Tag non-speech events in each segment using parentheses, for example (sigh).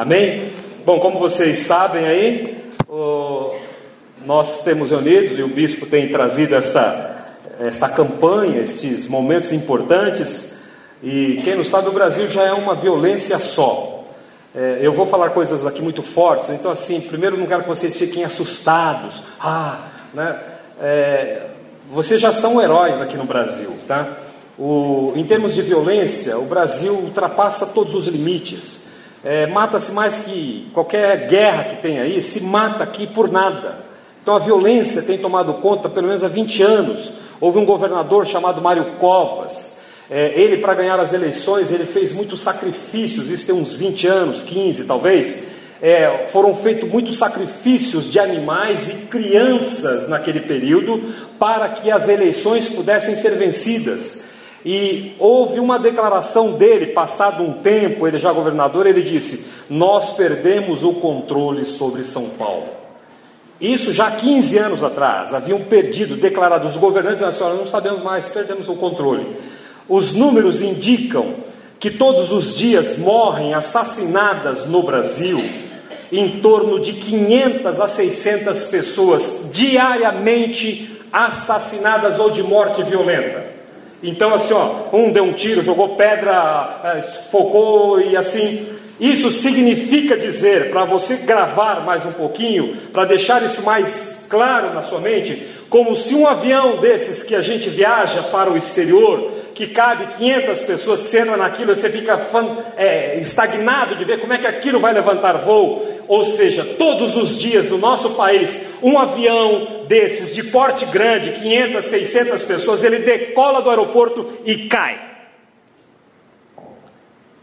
Amém? Bom, como vocês sabem aí, o, nós temos unidos e o bispo tem trazido essa, esta campanha, estes momentos importantes. E quem não sabe, o Brasil já é uma violência só. É, eu vou falar coisas aqui muito fortes, então, assim, primeiro não quero que vocês fiquem assustados. Ah, né? É, vocês já são heróis aqui no Brasil, tá? O, em termos de violência, o Brasil ultrapassa todos os limites. É, mata-se mais que qualquer guerra que tem aí, se mata aqui por nada. Então a violência tem tomado conta pelo menos há 20 anos. Houve um governador chamado Mário Covas. É, ele, para ganhar as eleições, ele fez muitos sacrifícios, isso tem uns 20 anos, 15 talvez. É, foram feitos muitos sacrifícios de animais e crianças naquele período para que as eleições pudessem ser vencidas. E houve uma declaração dele, passado um tempo, ele já governador, ele disse: Nós perdemos o controle sobre São Paulo. Isso já 15 anos atrás, haviam perdido, declarado, os governantes nacionais não sabemos mais, perdemos o controle. Os números indicam que todos os dias morrem assassinadas no Brasil em torno de 500 a 600 pessoas diariamente assassinadas ou de morte violenta. Então, assim, ó, um deu um tiro, jogou pedra, é, focou e assim. Isso significa dizer, para você gravar mais um pouquinho, para deixar isso mais claro na sua mente, como se um avião desses que a gente viaja para o exterior, que cabe 500 pessoas, você entra naquilo, você fica é, estagnado de ver como é que aquilo vai levantar voo. Ou seja, todos os dias no nosso país, um avião desses de porte grande, 500, 600 pessoas, ele decola do aeroporto e cai.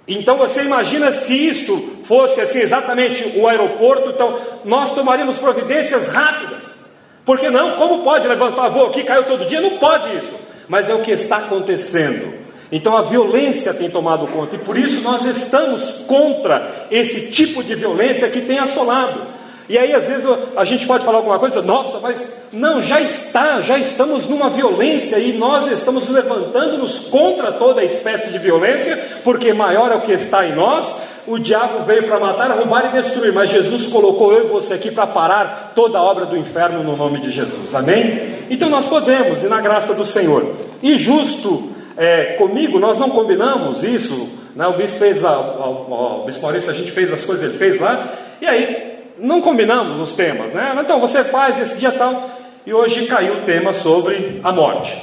Então você imagina se isso fosse assim exatamente o aeroporto, então nós tomaríamos providências rápidas. Porque não, como pode levantar voo aqui, caiu todo dia? Não pode isso. Mas é o que está acontecendo. Então a violência tem tomado conta e por isso nós estamos contra esse tipo de violência que tem assolado. E aí às vezes a gente pode falar alguma coisa, nossa, mas não, já está, já estamos numa violência e nós estamos levantando-nos contra toda espécie de violência, porque maior é o que está em nós. O diabo veio para matar, roubar e destruir, mas Jesus colocou eu e você aqui para parar toda a obra do inferno no nome de Jesus. Amém? Então nós podemos, e na graça do Senhor. E justo é, comigo, nós não combinamos isso, né? o bispo fez, a, a, a, o bispo Maurício, a gente fez as coisas, ele fez lá, e aí não combinamos os temas, né? Então você faz esse dia tal, e hoje caiu o tema sobre a morte,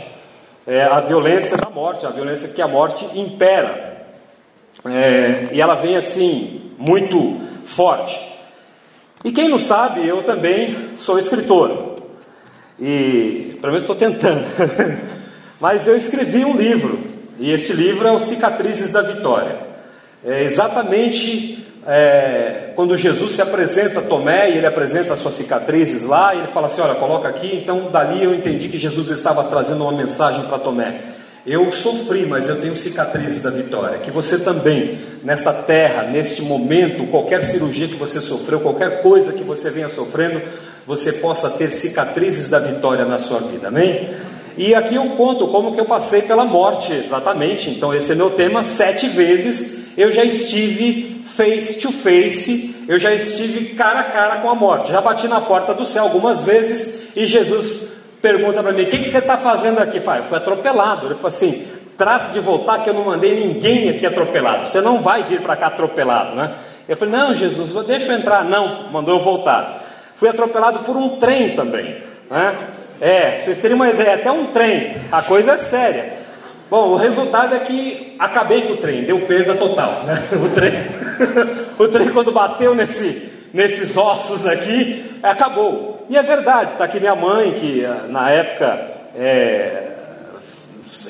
é, a violência da morte, a violência que a morte impera, é, e ela vem assim, muito forte. E quem não sabe, eu também sou escritor, e pelo menos estou tentando. (laughs) Mas eu escrevi um livro, e esse livro é o Cicatrizes da Vitória. É exatamente é, quando Jesus se apresenta a Tomé e ele apresenta as suas cicatrizes lá, e ele fala assim: Olha, coloca aqui. Então, dali eu entendi que Jesus estava trazendo uma mensagem para Tomé. Eu sofri, mas eu tenho cicatrizes da vitória. Que você também, nesta terra, neste momento, qualquer cirurgia que você sofreu, qualquer coisa que você venha sofrendo, você possa ter cicatrizes da vitória na sua vida. Amém? E aqui eu conto como que eu passei pela morte, exatamente. Então esse é meu tema, sete vezes eu já estive face to face, eu já estive cara a cara com a morte. Já bati na porta do céu algumas vezes e Jesus pergunta para mim: o que, que você está fazendo aqui? Eu fui atropelado. Ele falou assim: trate de voltar que eu não mandei ninguém aqui atropelado. Você não vai vir para cá atropelado, né? Eu falei: não, Jesus, deixa eu entrar. Não, mandou eu voltar. Fui atropelado por um trem também, né? É, vocês terem uma ideia, até um trem, a coisa é séria. Bom, o resultado é que acabei com o trem, deu perda total. Né? (laughs) O, trem, (laughs) o trem, quando bateu nesse, nesses ossos aqui, acabou. E é verdade, está aqui minha mãe, que ah, na época é,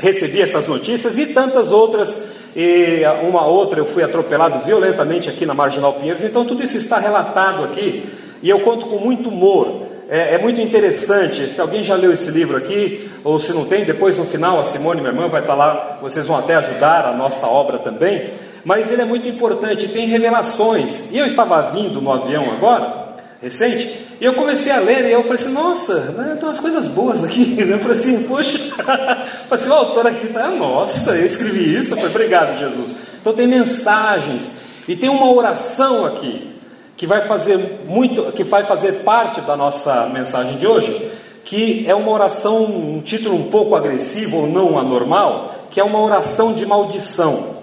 recebia essas notícias, e tantas outras. E uma outra eu fui atropelado violentamente aqui na Marginal Pinheiros, então tudo isso está relatado aqui, e eu conto com muito humor é, é, muito interessante. Se alguém já leu esse livro aqui, ou se não tem, depois no final a Simone, minha irmã, vai estar lá, vocês vão até ajudar a nossa obra também. Mas ele é muito importante, tem revelações. E eu estava vindo no avião agora, recente, e eu comecei a ler e eu falei assim, nossa, né, tem umas coisas boas aqui. (laughs) Eu falei assim, poxa, (laughs) falei assim, o autor aqui está, nossa, eu escrevi isso. Falei, obrigado, Jesus. Então tem mensagens. E tem uma oração aqui que vai fazer muito, que vai fazer parte da nossa mensagem de hoje, que é uma oração, um título um pouco agressivo ou não anormal, que é uma oração de maldição.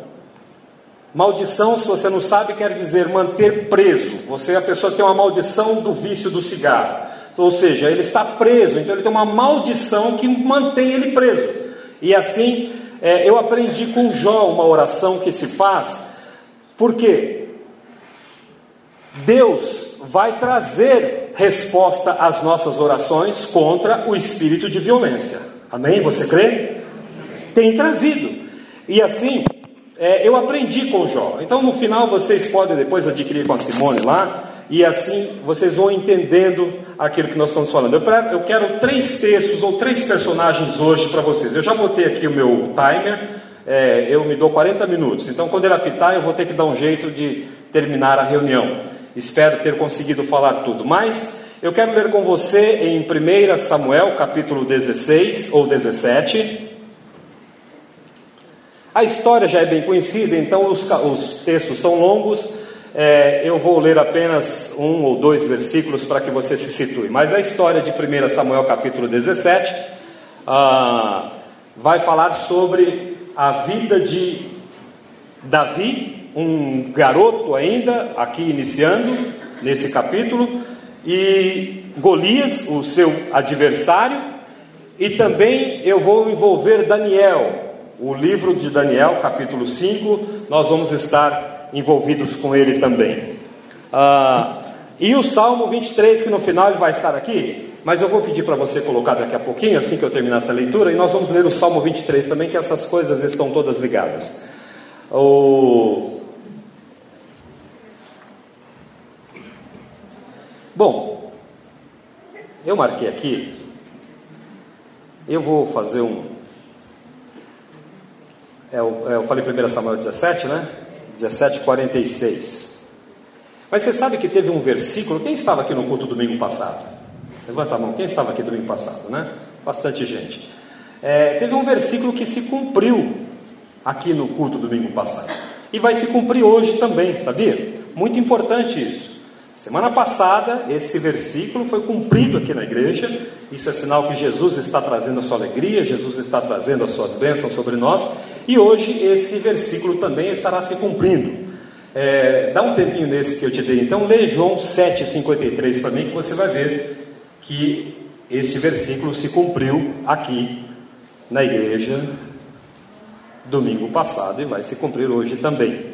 Maldição, se você não sabe, quer dizer manter preso. Você é a pessoa tem uma maldição do vício do cigarro. Ou seja, ele está preso, então ele tem uma maldição que mantém ele preso. E assim, é, eu aprendi com Jó uma oração que se faz, porque Deus vai trazer resposta às nossas orações contra o espírito de violência. Amém? Você crê? Tem trazido. E assim, é, eu aprendi com Jó. Então, no final, vocês podem depois adquirir com a Simone lá, e assim vocês vão entendendo aquilo que nós estamos falando. Eu quero três textos ou três personagens hoje para vocês. Eu já botei aqui o meu timer, é, eu me dou 40 minutos. Então, quando ele apitar, eu vou ter que dar um jeito de terminar a reunião. Espero ter conseguido falar tudo. Mas eu quero ler com você em 1 Samuel, capítulo 16 ou 17. A história já é bem conhecida, então os, os textos são longos. É, eu vou ler apenas um ou dois versículos para que você se situe. Mas a história de 1 Samuel capítulo 17 ah, vai falar sobre a vida de Davi, um garoto ainda, aqui iniciando nesse capítulo, e Golias, o seu adversário, e também eu vou envolver Daniel, o livro de Daniel, capítulo 5, nós vamos estar envolvidos com ele também. Ah, e o Salmo 23, que no final ele vai estar aqui, mas eu vou pedir para você colocar daqui a pouquinho, assim que eu terminar essa leitura, e nós vamos ler o Salmo 23 também, que essas coisas estão todas ligadas. O... Bom, eu marquei aqui, eu vou fazer um, é, é, eu falei 1 Samuel 17, né? 17, 46. Mas você sabe que teve um versículo, quem estava aqui no culto domingo passado? Levanta a mão, quem estava aqui domingo passado, né? Bastante gente. É, teve um versículo que se cumpriu aqui no culto domingo passado. E vai se cumprir hoje também, sabia? Muito importante isso. Semana passada, esse versículo foi cumprido aqui na igreja. Isso é sinal que Jesus está trazendo a sua alegria, Jesus está trazendo as suas bênçãos sobre nós. E hoje esse versículo também estará se cumprindo. É, dá um tempinho nesse que eu te dei, então lê João 7,53 para mim, que você vai ver que esse versículo se cumpriu aqui na igreja domingo passado e vai se cumprir hoje também.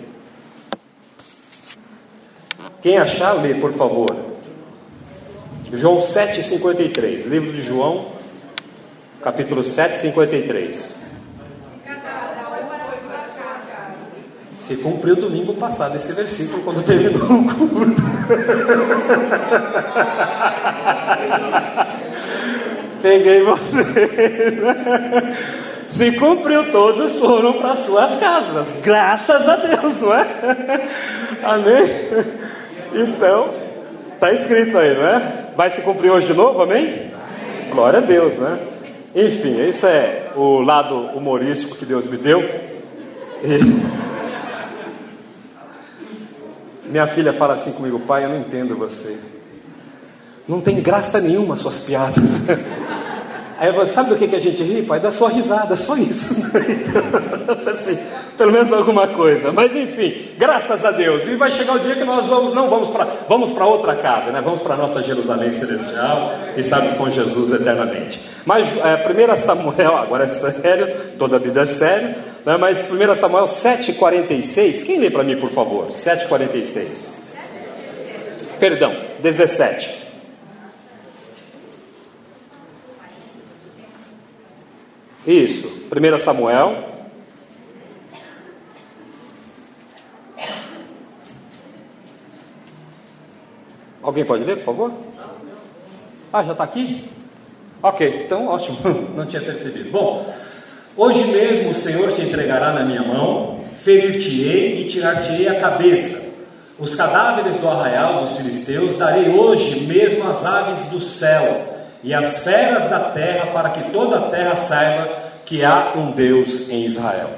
Quem achar, lê, por favor. João 7,53, livro de João, capítulo 7, 53. Se cumpriu domingo passado esse versículo quando terminou o culto. (laughs) Peguei você. Se cumpriu, todos foram para suas casas. Graças a Deus, não é? Amém? Então, está escrito aí, não é? Vai se cumprir hoje de novo, amém? Glória a Deus, né? Enfim, esse é o lado humorístico que Deus me deu. E... Minha filha fala assim comigo, pai, eu não entendo você. Não tem graça nenhuma as suas piadas. (laughs) Aí você sabe do que, que a gente ri, pai? Da sua risada, só isso. (laughs) assim, pelo menos alguma coisa. Mas enfim, graças a Deus. E vai chegar o dia que nós vamos, não vamos para vamos outra casa, né? Vamos para a nossa Jerusalém celestial e estarmos com Jesus eternamente. Mas é, 1 Samuel, (laughs) agora é sério, toda a vida é sério. Né? Mas 1 Samuel 7,46, quem lê para mim, por favor? 7,46. Perdão, 17. Isso, 1 Samuel. Alguém pode ler, por favor? Ah, já está aqui? Ok, então ótimo, (laughs) não tinha percebido. Bom, Hoje mesmo o Senhor te entregará na minha mão, ferir-te-ei e tirar-te-ei a cabeça. Os cadáveres do arraial dos filisteus darei hoje mesmo às aves do céu e às feras da terra, para que toda a terra saiba que há um Deus em Israel.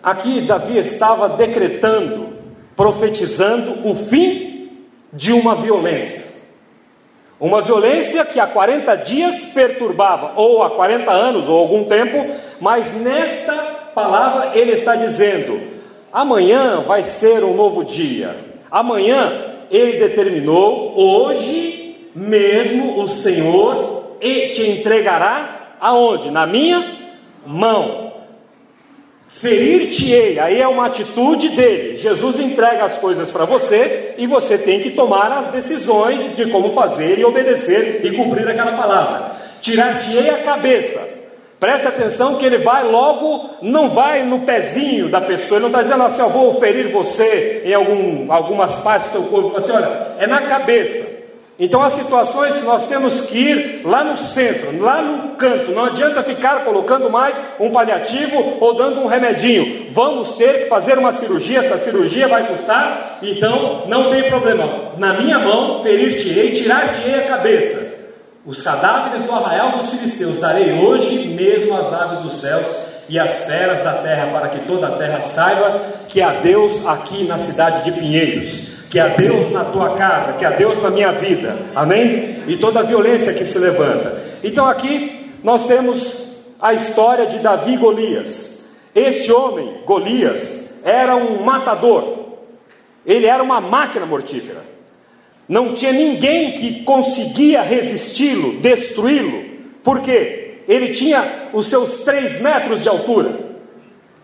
Aqui Davi estava decretando profetizando o fim de uma violência. Uma violência que há 40 dias perturbava, ou há 40 anos, ou algum tempo, mas nesta palavra ele está dizendo: amanhã vai ser um novo dia. Amanhã ele determinou, hoje mesmo o Senhor te entregará aonde? Na minha mão. Ferir-te-ei, aí é uma atitude dele. Jesus entrega as coisas para você e você tem que tomar as decisões de como fazer e obedecer e cumprir aquela palavra. Tirar-te-ei a cabeça. Preste atenção que ele vai logo, não vai no pezinho da pessoa, ele não está dizendo assim, eu vou ferir você em algum, algumas partes do teu corpo, assim, olha, é na cabeça. Então, há situações que nós temos que ir lá no centro, lá no canto. Não adianta ficar colocando mais um paliativo ou dando um remedinho. Vamos ter que fazer uma cirurgia. Esta cirurgia vai custar, então não tem problema. Na minha mão, ferir-te-ei, tirar-te-ei a cabeça. Os cadáveres do arraial dos filisteus darei hoje mesmo às aves dos céus e às feras da terra, para que toda a terra saiba que há Deus aqui na cidade de Pinheiros que há Deus na tua casa, que há Deus na minha vida, amém? E toda a violência que se levanta. Então aqui nós temos a história de Davi e Golias. Esse homem, Golias, era um matador, ele era uma máquina mortífera. Não tinha ninguém que conseguia resisti-lo, destruí-lo, porque ele tinha os seus três metros de altura,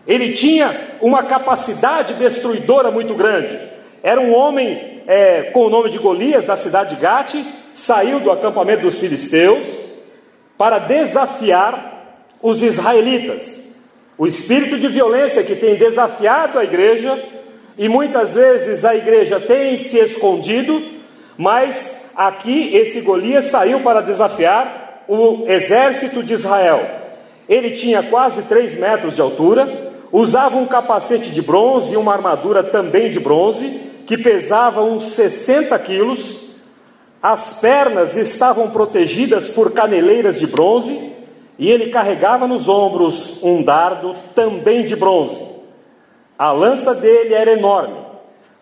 ele tinha uma capacidade destruidora muito grande. Era um homem é, com o nome de Golias, da cidade de Gate, saiu do acampamento dos filisteus para desafiar os israelitas. O espírito de violência que tem desafiado a igreja, e muitas vezes a igreja tem se escondido, mas aqui esse Golias saiu para desafiar o exército de Israel. Ele tinha quase 3 metros de altura, usava um capacete de bronze e uma armadura também de bronze, que pesava uns 60 quilos, as pernas estavam protegidas por caneleiras de bronze, e ele carregava nos ombros um dardo também de bronze. A lança dele era enorme,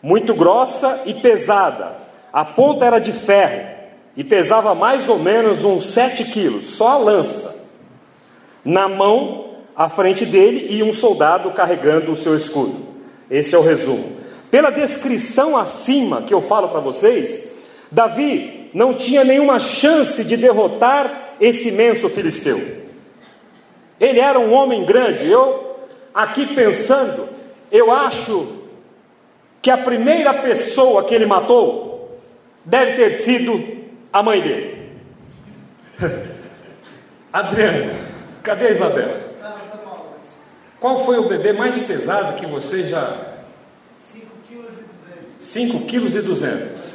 muito grossa e pesada, a ponta era de ferro e pesava mais ou menos uns 7 quilos, só a lança. Na mão, à frente dele, ia um soldado carregando o seu escudo. Esse é o resumo. Pela descrição acima que eu falo para vocês, Davi não tinha nenhuma chance de derrotar esse imenso filisteu. Ele era um homem grande. Eu, aqui pensando, eu acho que a primeira pessoa que ele matou deve ter sido a mãe dele. (laughs) Adriana, cadê a Isabela? Qual foi o bebê mais pesado que você já 5 quilos e 200.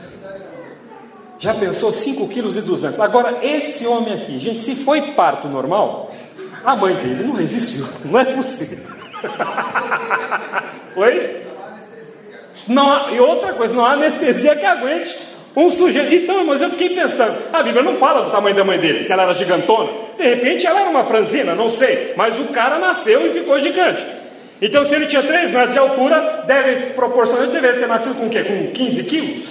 Já pensou 5 quilos e 200? Agora, esse homem aqui, gente, se foi parto normal, a mãe dele não resistiu. (laughs) Não é possível. (laughs) Oi? Não e outra coisa, não há anestesia que aguente um sujeito. Então, mas eu fiquei pensando, a Bíblia não fala do tamanho da mãe dele, se ela era gigantona. De repente ela era uma franzina, não sei. Mas o cara nasceu e ficou gigante. Então, se ele tinha 3 metros de altura, deve proporcionalmente deveria ter nascido com o quê? Com 15 quilos?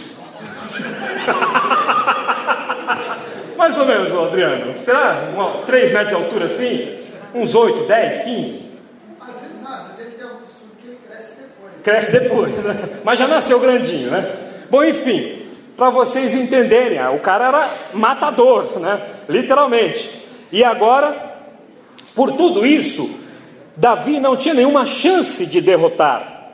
(laughs) Mais ou menos, Adriano. Será? 3 metros de altura assim? Uns 8, 10, 15? Às vezes não, às vezes ele tem algum estudo que ele cresce depois. Cresce depois, né? Mas já nasceu grandinho, né? Bom, enfim, para vocês entenderem, o cara era matador, né? Literalmente. E agora, por tudo isso, Davi não tinha nenhuma chance de derrotar.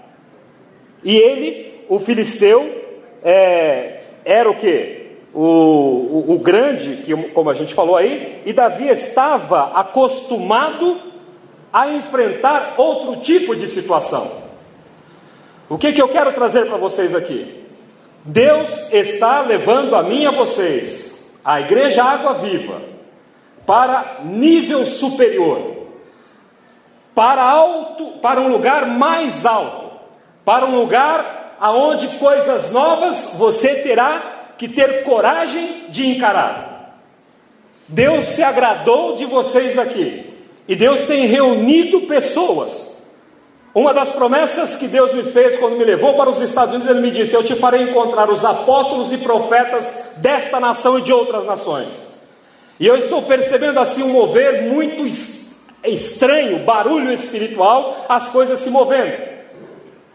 E ele, o filisteu, é, era o que? O, o, o, grande, que, como a gente falou aí, e Davi estava acostumado a enfrentar outro tipo de situação. O que, que eu quero trazer para vocês aqui? Deus está levando a mim e a vocês, a Igreja Água Viva, para nível superior para alto, para um lugar mais alto, para um lugar aonde coisas novas você terá que ter coragem de encarar. Deus se agradou de vocês aqui. E Deus tem reunido pessoas Uma das promessas que Deus me fez quando me levou para os Estados Unidos, Ele me disse: Eu te farei encontrar os apóstolos e profetas desta nação e de outras nações. E eu estou percebendo assim um mover muito estranho, barulho espiritual, as coisas se movendo.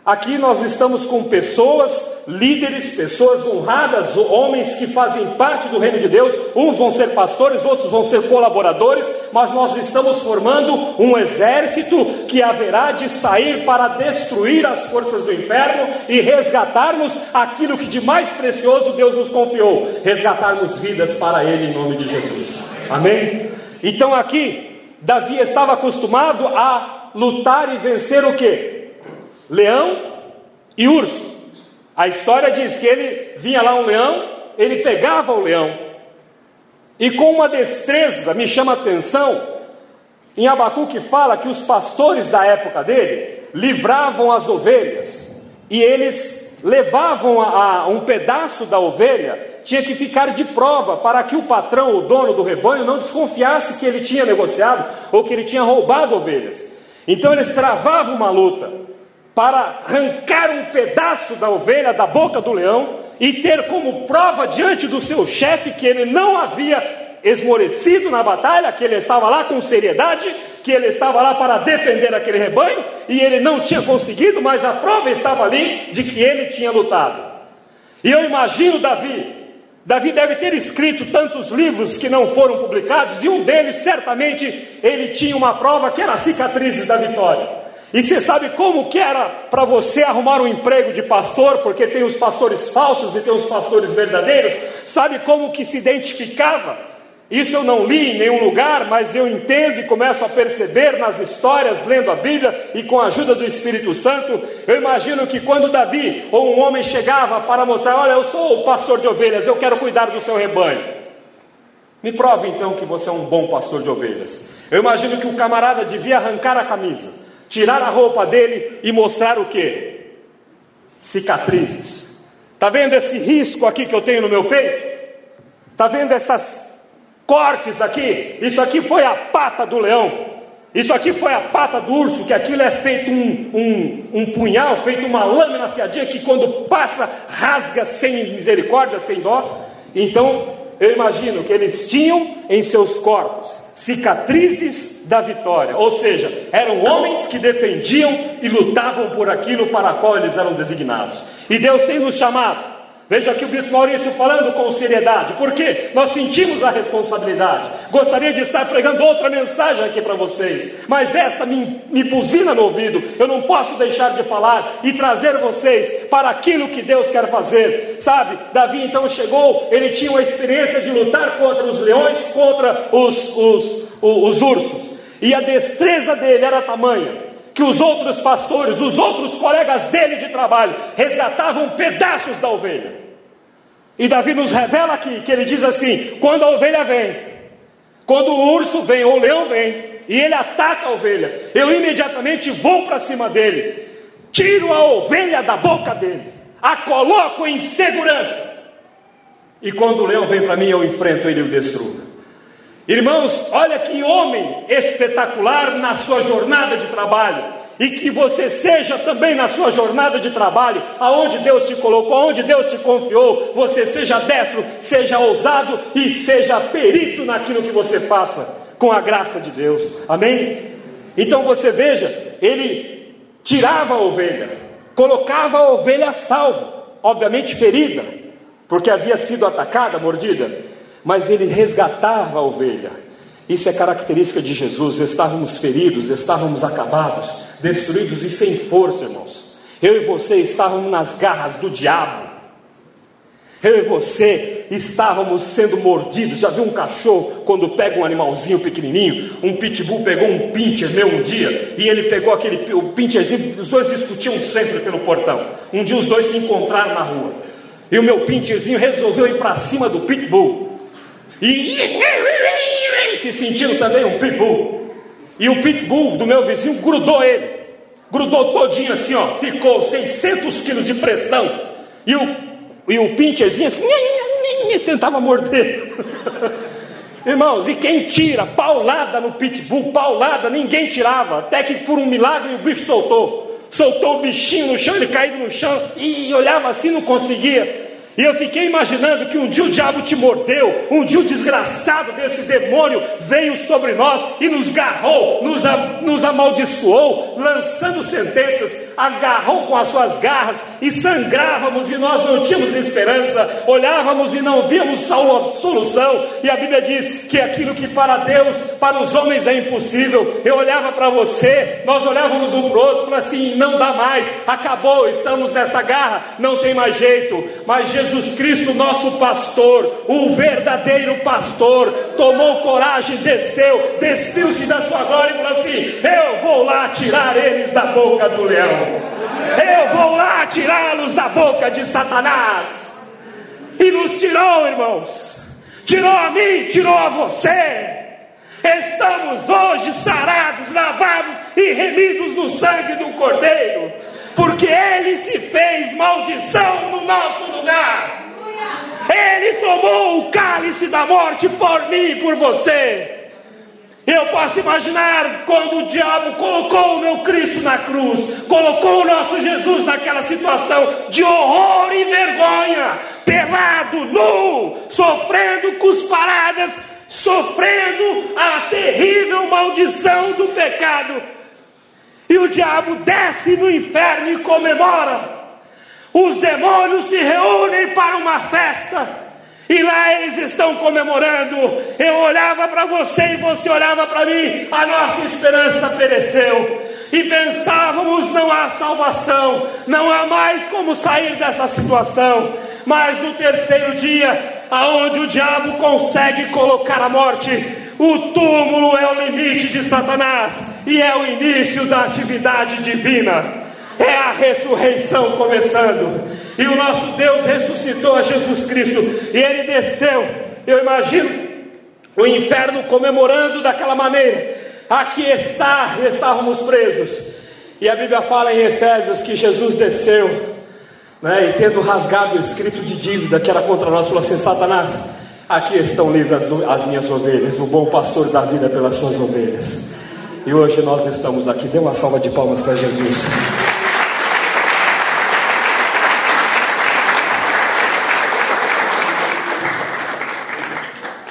Aqui nós estamos com pessoas, líderes, pessoas honradas, homens que fazem parte do reino de Deus. Uns vão ser pastores, outros vão ser colaboradores, mas nós estamos formando um exército que haverá de sair para destruir as forças do inferno e resgatarmos aquilo que de mais precioso Deus nos confiou resgatarmos vidas para Ele em nome de Jesus. Amém? Então aqui, Davi estava acostumado a lutar e vencer o que? leão e urso. A história diz que ele vinha lá um leão, ele pegava o leão, e com uma destreza, me chama a atenção, em Abacuque fala que os pastores da época dele livravam as ovelhas, e eles levavam a, a um pedaço da ovelha, tinha que ficar de prova para que o patrão, o dono do rebanho, não desconfiasse que ele tinha negociado ou que ele tinha roubado ovelhas. Então eles travavam uma luta para arrancar um pedaço da ovelha da boca do leão e ter como prova diante do seu chefe que ele não havia esmorecido na batalha, que ele estava lá com seriedade, que ele estava lá para defender aquele rebanho e ele não tinha conseguido, mas a prova estava ali de que ele tinha lutado. E eu imagino Davi, Davi deve ter escrito tantos livros que não foram publicados, e um deles certamente ele tinha uma prova que era as cicatrizes da vitória. E você sabe como que era para você arrumar um emprego de pastor, porque tem os pastores falsos e tem os pastores verdadeiros? Sabe como que se identificava? Isso eu não li em nenhum lugar, mas eu entendo e começo a perceber nas histórias, lendo a Bíblia e com a ajuda do Espírito Santo. Eu imagino que quando Davi ou um homem chegava para mostrar: Olha, eu sou o pastor de ovelhas, eu quero cuidar do seu rebanho. Me prove então que você é um bom pastor de ovelhas. Eu imagino que o camarada devia arrancar a camisa tirar a roupa dele e mostrar o que? Cicatrizes. Está vendo esse risco aqui que eu tenho no meu peito? Está vendo essas cortes aqui? Isso aqui foi a pata do leão. Isso aqui foi a pata do urso, que aquilo é feito um, um, um punhal, feito uma lâmina afiadinha que quando passa rasga sem misericórdia, sem dó. Então eu imagino que eles tinham em seus corpos cicatrizes da vitória, ou seja, eram homens que defendiam e lutavam por aquilo para qual eles eram designados. E Deus tem nos chamado Veja aqui o bispo Maurício falando com seriedade, porque nós sentimos a responsabilidade. Gostaria de estar pregando outra mensagem aqui para vocês, mas esta me, me buzina no ouvido. Eu não posso deixar de falar e trazer vocês para aquilo que Deus quer fazer. Sabe, Davi então chegou, ele tinha uma experiência de lutar contra os leões, contra os, os, os, os ursos, e a destreza dele era tamanha que os outros pastores, os outros colegas dele de trabalho, resgatavam pedaços da ovelha. E Davi nos revela aqui que ele diz assim: quando a ovelha vem, quando o urso vem ou o leão vem, e ele ataca a ovelha, eu imediatamente vou para cima dele, tiro a ovelha da boca dele, a coloco em segurança. E quando o leão vem para mim, eu enfrento ele e o destruo. Irmãos, olha que homem espetacular na sua jornada de trabalho. E que você seja também na sua jornada de trabalho, aonde Deus te colocou, aonde Deus te confiou, você seja destro, seja ousado e seja perito naquilo que você faça, com a graça de Deus. Amém? Então você veja, ele tirava a ovelha, colocava a ovelha a salvo, obviamente ferida, porque havia sido atacada, mordida, mas ele resgatava a ovelha. Isso é característica de Jesus. Estávamos feridos, estávamos acabados, destruídos e sem força, irmãos. Eu e você estávamos nas garras do diabo. Eu e você estávamos sendo mordidos. Já viu um cachorro quando pega um animalzinho pequenininho? Um pitbull pegou um pincher meu um dia e ele pegou aquele o pincherzinho. Os dois discutiam sempre pelo portão. Um dia os dois se encontraram na rua e o meu pincherzinho resolveu ir para cima do pitbull. E se sentindo também um pitbull. E o pitbull do meu vizinho grudou ele. Grudou todinho assim, ó. Ficou 600 quilos de pressão. E o, e o pincherzinho assim, tentava morder. (laughs) Irmãos, e quem tira paulada no pitbull, paulada, ninguém tirava, até que por um milagre o bicho soltou. soltou o bichinho no chão, ele caído no chão e olhava assim, não conseguia. E eu fiquei imaginando que um dia o diabo te mordeu, um dia o desgraçado desse demônio veio sobre nós e nos garrou, nos, nos amaldiçoou, lançando sentenças, agarrou com as suas garras e sangrávamos e nós não tínhamos esperança, olhávamos e não víamos solução. E a Bíblia diz que aquilo que para Deus, para os homens é impossível. Eu olhava para você, nós olhávamos um para o outro, falava assim: não dá mais, acabou, estamos nesta garra, não tem mais jeito. Mas Jesus Cristo, nosso pastor, o verdadeiro pastor, tomou coragem, desceu, despiu-se da sua glória e falou assim: Eu vou lá tirar eles da boca do leão, eu vou lá tirá-los da boca de Satanás. E nos tirou, irmãos, tirou a mim, tirou a você. Estamos hoje sarados, lavados e remidos no sangue do Cordeiro porque Ele se fez maldição no nosso lugar. Ele tomou o cálice da morte por mim e por você. Eu posso imaginar quando o diabo colocou o meu Cristo na cruz, colocou o nosso Jesus naquela situação de horror e vergonha, pelado, nu, sofrendo cusparadas, sofrendo a terrível maldição do pecado e o diabo desce no inferno e comemora. Os demônios se reúnem para uma festa. E lá eles estão comemorando. Eu olhava para você e você olhava para mim. A nossa esperança pereceu. E pensávamos: não há salvação, não há mais como sair dessa situação. Mas no terceiro dia, aonde o diabo consegue colocar a morte, o túmulo é o limite de Satanás e é o início da atividade divina. É a ressurreição começando. E o nosso Deus ressuscitou a Jesus Cristo e ele desceu. Eu imagino o inferno comemorando daquela maneira. Aqui está, estávamos presos. E a Bíblia fala em Efésios que Jesus desceu, né, e tendo rasgado o escrito de dívida que era contra nós, falou assim: Satanás, aqui estão livres as, as minhas ovelhas, o bom pastor da vida pelas suas ovelhas. E hoje nós estamos aqui. Dê uma salva de palmas para Jesus.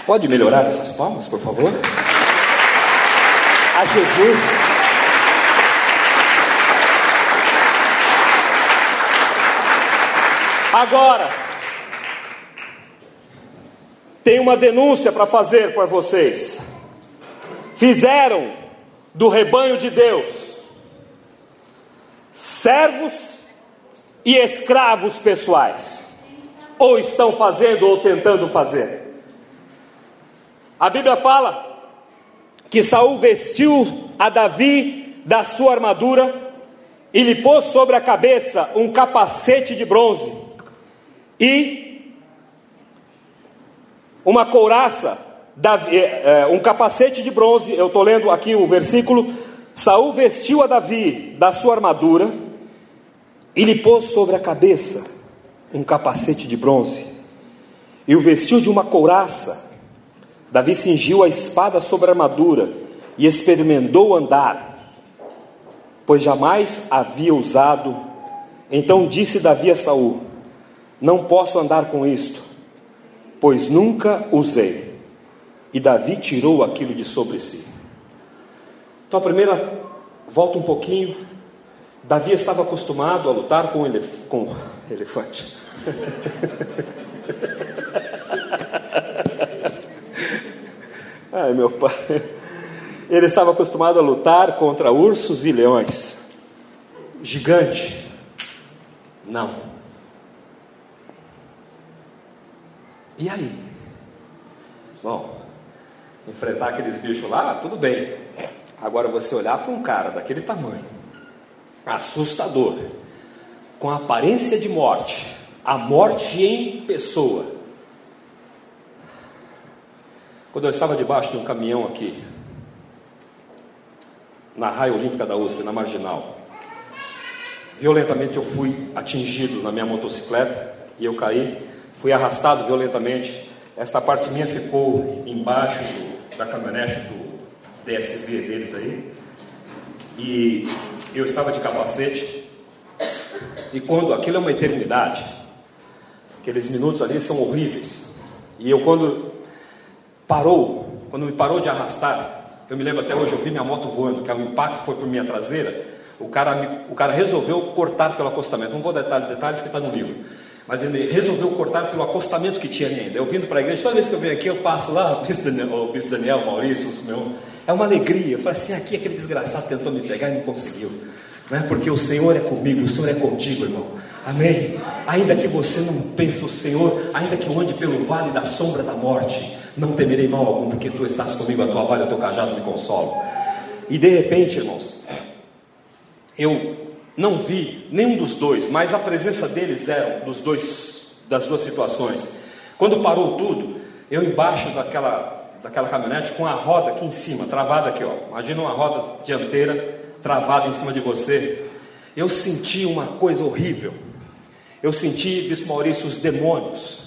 Pode melhorar essas palmas, por favor? A Jesus. Agora, tem uma denúncia para fazer para vocês. Fizeram do rebanho de Deus, servos e escravos pessoais, ou estão fazendo ou tentando fazer. A Bíblia fala que Saul vestiu a Davi da sua armadura e lhe pôs sobre a cabeça um capacete de bronze e uma couraça Davi, é, um capacete de bronze, eu estou lendo aqui o versículo. Saul vestiu a Davi da sua armadura e lhe pôs sobre a cabeça um capacete de bronze e o vestiu de uma couraça. Davi cingiu a espada sobre a armadura e experimentou andar, pois jamais havia usado. Então disse Davi a Saul: Não posso andar com isto, pois nunca usei. E Davi tirou aquilo de sobre si. Então, a primeira, volta um pouquinho. Davi estava acostumado a lutar com, elef com elefante. (laughs) Ai, meu pai. Ele estava acostumado a lutar contra ursos e leões. Gigante. Não. E aí? Bom, enfrentar aqueles bichos lá, tudo bem. Agora você olhar para um cara daquele tamanho, assustador, com aparência de morte, a morte em pessoa. Quando eu estava debaixo de um caminhão aqui, na raia olímpica da USP, na marginal, violentamente eu fui atingido na minha motocicleta e eu caí, fui arrastado violentamente. Esta parte minha ficou embaixo da caminhonete do DSV deles aí. E eu estava de capacete. E quando aquilo é uma eternidade, aqueles minutos ali são horríveis. E eu quando parou, quando me parou de arrastar, eu me lembro até hoje, eu vi minha moto voando, que o impacto foi por minha traseira. O cara, o cara resolveu cortar pelo acostamento. Não vou detalhar detalhes que está no livro. Mas ele resolveu cortar pelo acostamento que tinha ainda. Eu vindo para a igreja, toda vez que eu venho aqui, eu passo lá, (laughs) o bispo Daniel, o bispo Daniel Maurício, o meu, é uma alegria. Eu falei assim: aqui aquele desgraçado tentou me pegar e não conseguiu. Não é porque o Senhor é comigo, o Senhor é contigo, irmão. Amém? Ainda que você não pense o Senhor, ainda que eu ande pelo vale da sombra da morte, não temerei mal algum, porque tu estás comigo, a tua vara e o teu cajado me consolam. E de repente, irmãos, eu não vi nenhum dos dois, mas a presença deles era dos dois, das duas situações. Quando parou tudo, eu embaixo daquela, daquela caminhonete com a roda aqui em cima, travada aqui, ó. Imagina uma roda dianteira travada em cima de você. Eu senti uma coisa horrível. Eu senti, Bispo Maurício, os demônios.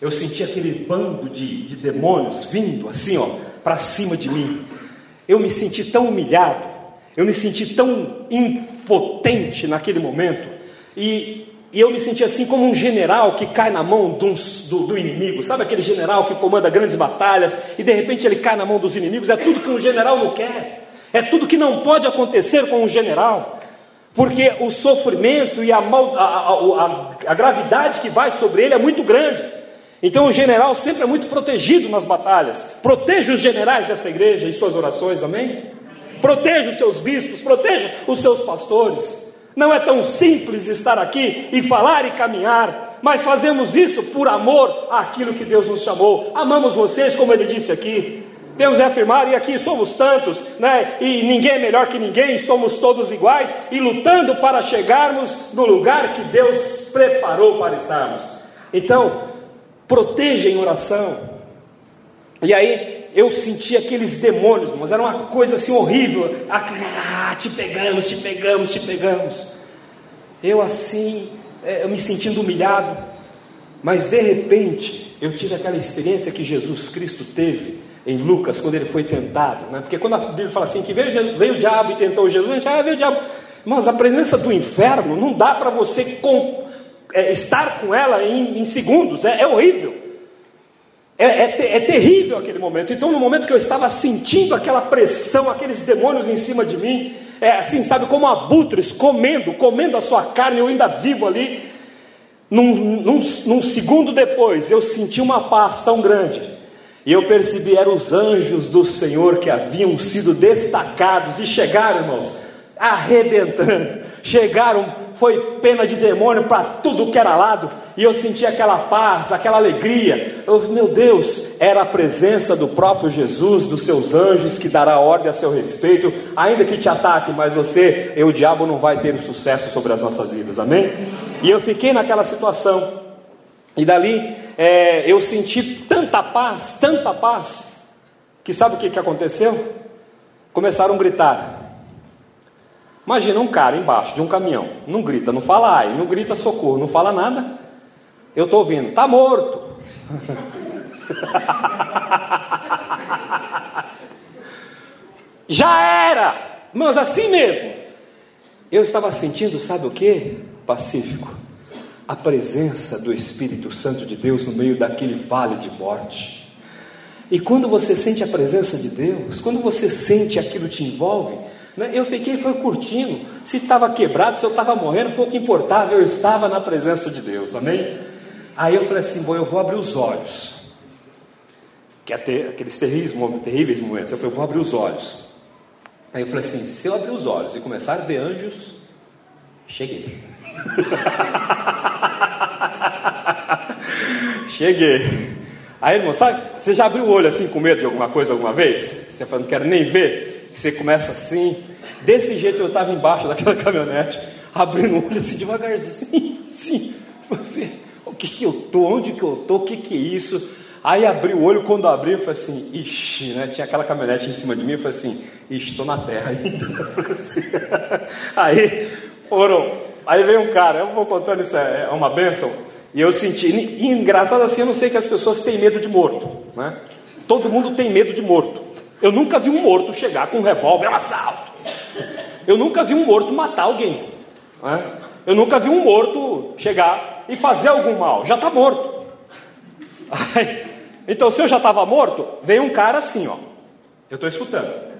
Eu senti aquele bando de, de demônios vindo assim, ó, para cima de mim. Eu me senti tão humilhado, eu me senti tão impotente naquele momento. E, e eu me senti assim como um general que cai na mão do, do, do, inimigo. Sabe aquele general que comanda grandes batalhas e de repente ele cai na mão dos inimigos? É tudo que um general não quer. É tudo que não pode acontecer com um general. Porque o sofrimento e a, mal, a, a, a, gravidade que vai sobre ele é muito grande. Então o general sempre é muito protegido nas batalhas. Proteja os generais dessa igreja em suas orações, amém? Proteja os seus bispos, proteja os seus pastores. Não é tão simples estar aqui e falar e caminhar, mas fazemos isso por amor àquilo que Deus nos chamou. Amamos vocês, como ele disse aqui. Deus é afirmar, e aqui somos tantos, né? e ninguém é melhor que ninguém, somos todos iguais, e lutando para chegarmos no lugar que Deus preparou para estarmos. Então, proteja em oração. E aí eu senti aqueles demônios, mas era uma coisa assim horrível. Ah, te pegamos, te pegamos, te pegamos. Eu assim, é, eu me sentindo humilhado, mas de repente eu tive aquela experiência que Jesus Cristo teve em Lucas, quando ele foi tentado, né? porque quando a Bíblia fala assim, que veio, Jesus, veio o diabo e tentou Jesus, a gente, ah, veio o diabo. Irmãos, a presença do inferno não dá para você com, é, estar com ela em, em segundos, é, é horrível. É, é, é, terrível aquele momento. Então, no momento que eu estava sentindo aquela pressão, aqueles demônios em cima de mim, é assim, sabe, como abutres comendo, comendo a sua carne, eu ainda vivo ali. Num, num, num segundo depois, eu senti uma paz tão grande e eu percebi, eram os anjos do Senhor que haviam sido destacados e chegaram, irmãos, arrebentando. Chegaram, foi pena de demônio para tudo que era lado, e eu senti aquela paz, aquela alegria. Eu, meu Deus, era a presença do próprio Jesus, dos seus anjos, que dará ordem a seu respeito, ainda que te ataque, mas você e o diabo não vai ter sucesso sobre as nossas vidas, amém? E eu fiquei naquela situação, e dali é, eu senti tanta paz, tanta paz, que sabe o que, que aconteceu? Começaram a gritar. Imagina um cara embaixo de um caminhão, não grita, não fala ai, não grita socorro, não fala nada. Eu estou ouvindo, está morto. (laughs) Já era, mas assim mesmo. Eu estava sentindo, sabe o que? Pacífico a presença do Espírito Santo de Deus no meio daquele vale de morte. E quando você sente a presença de Deus, quando você sente aquilo te envolve, né, eu fiquei foi curtindo. Se estava quebrado, se eu estava morrendo, pouco importava, eu estava na presença de Deus, amém? Aí eu falei assim: bom, eu vou abrir os olhos. Que até aqueles terríveis, terríveis momentos, eu falei: eu vou abrir os olhos. Aí eu falei assim: se eu abrir os olhos e começar a ver anjos, cheguei. (laughs) Cheguei. Aí, irmão, sabe? Você já abriu o olho assim com medo de alguma coisa alguma vez? Você fala, não quero nem ver. Você começa assim. Desse jeito eu estava embaixo daquela (laughs) caminhonete, abrindo o olho assim devagarzinho, sim. O que que eu tô? Onde que eu tô? O que que é isso? Aí abri o olho, quando abri, eu falei assim, ixi, né? Tinha aquela caminhonete em cima de mim, eu falei assim, estou na terra ainda. Assim. (laughs) Aí foram Aí veio um cara, eu vou contando isso, é, é uma bênção. E eu senti, engraçado assim, eu não sei que as pessoas têm medo de morto, né? Todo mundo tem medo de morto. Eu nunca vi um morto chegar com um revólver, é um assalto. eu nunca vi um morto matar alguém. Né? Eu nunca vi um morto chegar e fazer algum mal. Já está morto. Aí, então, se eu já estava morto, veio um cara assim, ó. Eu estou escutando.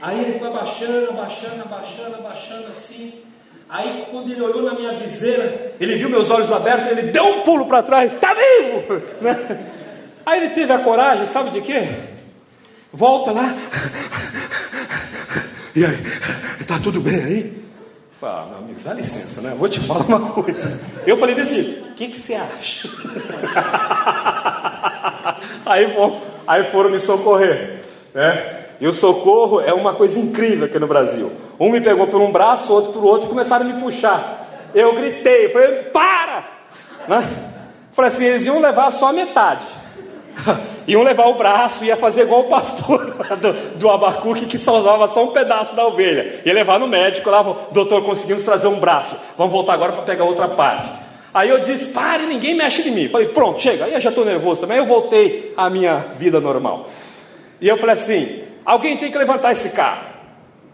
Aí ele foi abaixando, abaixando, abaixando, abaixando assim. Aí quando ele olhou na minha viseira, ele viu meus olhos abertos, ele deu um pulo para trás, está vivo! (laughs) Né? Aí ele teve a coragem, sabe de quê? Volta lá. E aí, está tudo bem aí? Fala, meu amigo, dá licença, né? Vou te falar uma coisa. Eu falei desse, o que, que você acha? (laughs) aí, foram, aí foram me socorrer, né? E o socorro é uma coisa incrível aqui no Brasil. Um me pegou por um braço, outro por outro e começaram a me puxar. Eu gritei, falei, para! Né? Falei assim, eles iam levar só a metade. (laughs) iam levar o braço, ia fazer igual o pastor (laughs) do, do Abacuque que só usava só um pedaço da ovelha. Ia levar no médico, lá, doutor, conseguimos trazer um braço. Vamos voltar agora para pegar outra parte. Aí eu disse, pare, ninguém mexe em mim. Falei, pronto, chega. Aí eu já estou nervoso também. Eu voltei à minha vida normal. E eu falei assim: Alguém tem que levantar esse carro.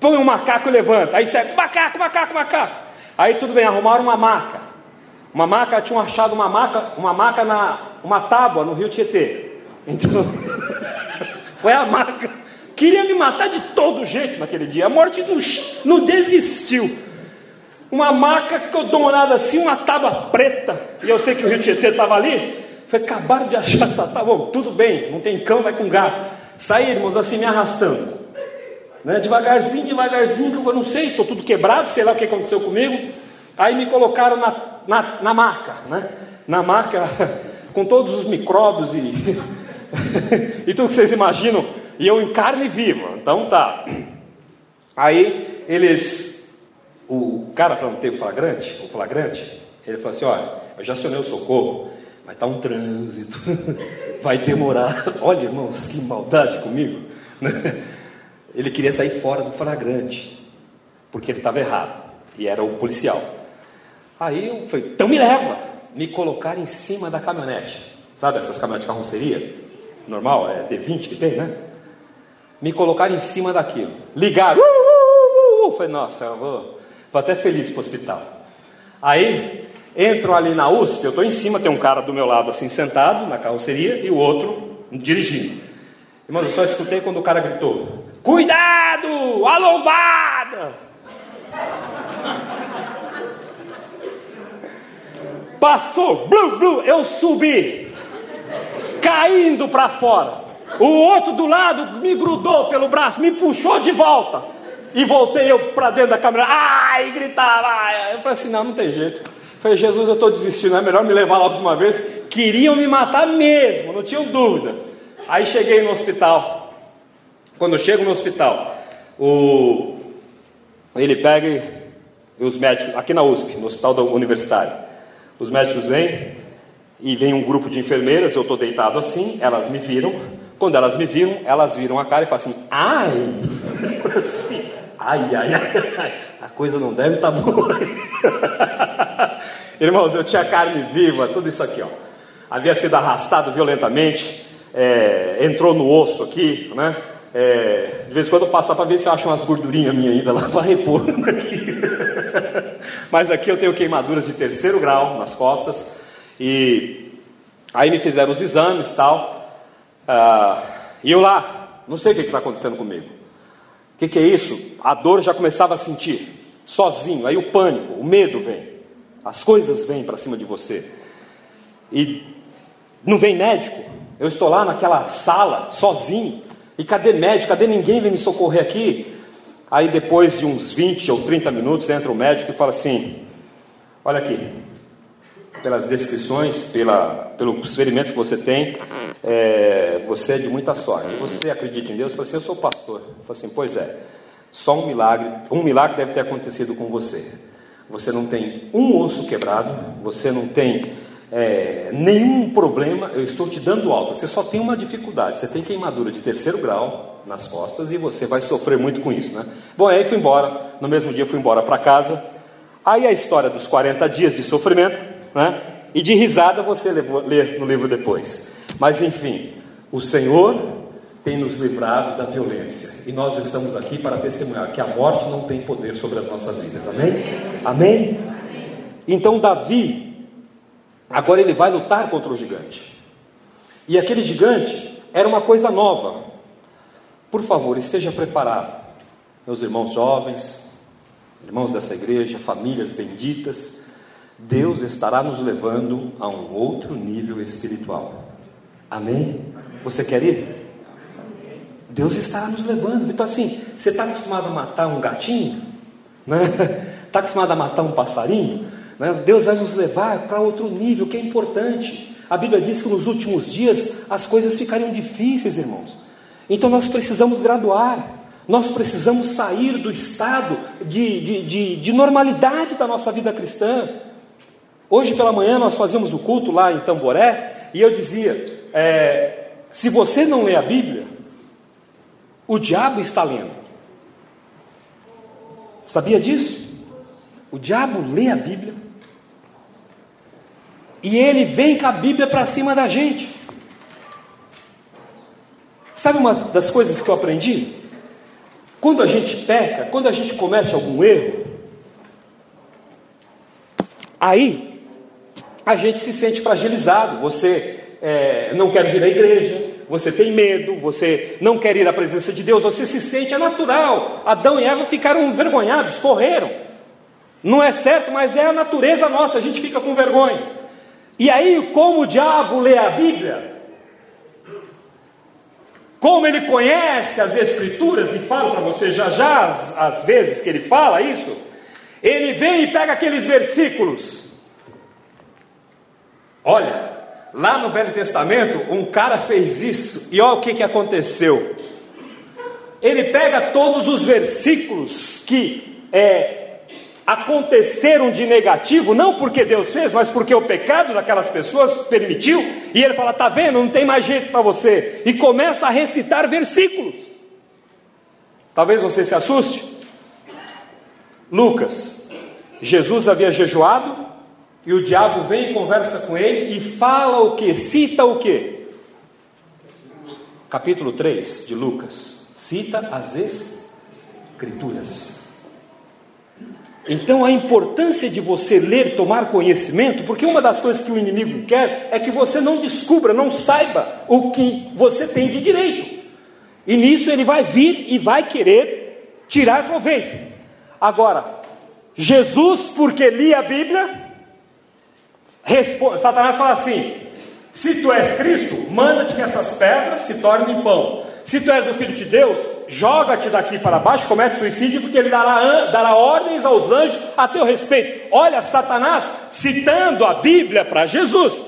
Põe um macaco e levanta. Aí segue, macaco, macaco, macaco. Aí tudo bem, arrumaram uma maca. Uma maca, tinham achado uma maca, uma maca na uma tábua no Rio Tietê. Então, (laughs) foi a maca. Queria me matar de todo jeito naquele dia. A morte não, não desistiu. Uma maca que eu dou uma olhada assim, uma tábua preta. E eu sei que o Rio Tietê estava ali. Foi acabaram de achar essa tábua. Tudo bem, não tem cão, vai com gato. Saí, irmãos, assim me arrastando. Né? Devagarzinho, devagarzinho, eu não sei, estou tudo quebrado, sei lá o que aconteceu comigo. Aí me colocaram na, na, na maca, né? Na maca, (laughs) com todos os micróbios e, (laughs) (laughs) e tudo que vocês imaginam, e eu em carne viva. Então tá. Aí eles, o cara para não flagrante, o flagrante, ele falou assim: olha, eu já acionei o socorro, estar tá um trânsito, (laughs) vai demorar. (laughs) Olha, irmãos, que maldade comigo. Ele queria sair fora do flagrante, porque ele estava errado, e era o policial. Aí eu falei, então me leva, me colocar em cima da caminhonete. Sabe essas caminhonetes de carroceria? Normal, é D20 que tem, né? Me colocar em cima daquilo. Ligaram, uh, uh, uh, uh. Falei, nossa, eu vou, vou até feliz para o hospital. Aí entro ali na USP, eu estou em cima, tem um cara do meu lado assim sentado na carroceria e o outro dirigindo. Irmão, eu só escutei quando o cara gritou: Cuidado, a lombada! Passou, blu, blu, eu subi, caindo para fora. O outro do lado me grudou pelo braço, me puxou de volta. E voltei eu para dentro da câmera, ai, gritava. Eu falei assim: não, não tem jeito. Falei, Jesus, eu estou desistindo, é melhor me levar logo de uma vez. Queriam me matar mesmo, não tinham dúvida. Aí cheguei no hospital. Quando eu chego no hospital, o... ele pega os médicos, aqui na USP, no hospital universitário, os médicos vêm e vem um grupo de enfermeiras, eu estou deitado assim, elas me viram. Quando elas me viram, elas viram a cara e falam assim: ai, (laughs) ai, ai, ai, a coisa não deve estar tá boa. (laughs) Irmãos, eu tinha carne viva, tudo isso aqui, ó. Havia sido arrastado violentamente, é, entrou no osso aqui, né? É, de vez em quando eu passo para ver se eu acho umas gordurinhas minhas ainda lá (laughs) para repor aqui. Mas aqui eu tenho queimaduras de terceiro grau nas costas. E aí me fizeram os exames tal. Ah, e eu lá, não sei o que está acontecendo comigo. O que, que é isso? A dor já começava a sentir, sozinho. Aí o pânico, o medo vem. As coisas vêm para cima de você. E não vem médico. Eu estou lá naquela sala, sozinho. E cadê médico? Cadê ninguém vem me socorrer aqui? Aí depois de uns 20 ou 30 minutos entra o médico e fala assim: Olha aqui, pelas descrições, pela, pelos ferimentos que você tem, é, você é de muita sorte. Você acredita em Deus? Eu falei assim: Eu sou pastor. Eu assim: Pois é, só um milagre, um milagre deve ter acontecido com você você não tem um osso quebrado, você não tem é, nenhum problema, eu estou te dando alta, você só tem uma dificuldade, você tem queimadura de terceiro grau nas costas e você vai sofrer muito com isso, né? Bom, aí fui embora, no mesmo dia fui embora para casa, aí a história dos 40 dias de sofrimento, né? E de risada você lê no livro depois. Mas enfim, o Senhor tem nos livrado da violência. E nós estamos aqui para testemunhar que a morte não tem poder sobre as nossas vidas. Amém? Amém? Então Davi, agora ele vai lutar contra o gigante. E aquele gigante era uma coisa nova. Por favor, esteja preparado, meus irmãos jovens, irmãos dessa igreja, famílias benditas. Deus estará nos levando a um outro nível espiritual. Amém? Você quer ir? Deus estará nos levando. Então, assim, você está acostumado a matar um gatinho? Está né? (laughs) Tá acostumado a matar um passarinho? Né? Deus vai nos levar para outro nível que é importante. A Bíblia diz que nos últimos dias as coisas ficariam difíceis, irmãos. Então nós precisamos graduar, nós precisamos sair do estado de, de, de, de normalidade da nossa vida cristã. Hoje pela manhã nós fazíamos o culto lá em Tamboré e eu dizia: é, se você não lê a Bíblia, o diabo está lendo. Sabia disso? O diabo lê a Bíblia e ele vem com a Bíblia para cima da gente. Sabe uma das coisas que eu aprendi? Quando a gente peca, quando a gente comete algum erro, aí a gente se sente fragilizado. Você é, não quer vir à igreja, você tem medo, você não quer ir à presença de Deus, você se sente, é natural. Adão e Eva ficaram envergonhados, correram. Não é certo, mas é a natureza nossa, a gente fica com vergonha. E aí, como o diabo lê a Bíblia, como ele conhece as Escrituras, e falo para você já já as, as vezes que ele fala isso, ele vem e pega aqueles versículos. Olha, Lá no Velho Testamento, um cara fez isso, e olha o que, que aconteceu. Ele pega todos os versículos que é, aconteceram de negativo, não porque Deus fez, mas porque o pecado daquelas pessoas permitiu, e ele fala: tá vendo, não tem mais jeito para você, e começa a recitar versículos. Talvez você se assuste. Lucas, Jesus havia jejuado, e o diabo vem e conversa com ele e fala o que? Cita o que? Capítulo 3 de Lucas. Cita as Escrituras. Então a importância de você ler, tomar conhecimento, porque uma das coisas que o inimigo quer é que você não descubra, não saiba o que você tem de direito. E nisso ele vai vir e vai querer tirar proveito. Agora, Jesus, porque lia a Bíblia, Responde, Satanás fala assim: se tu és Cristo, manda-te que essas pedras se tornem pão. Se tu és o filho de Deus, joga-te daqui para baixo, comete suicídio, porque ele dará, dará ordens aos anjos a teu respeito. Olha, Satanás citando a Bíblia para Jesus.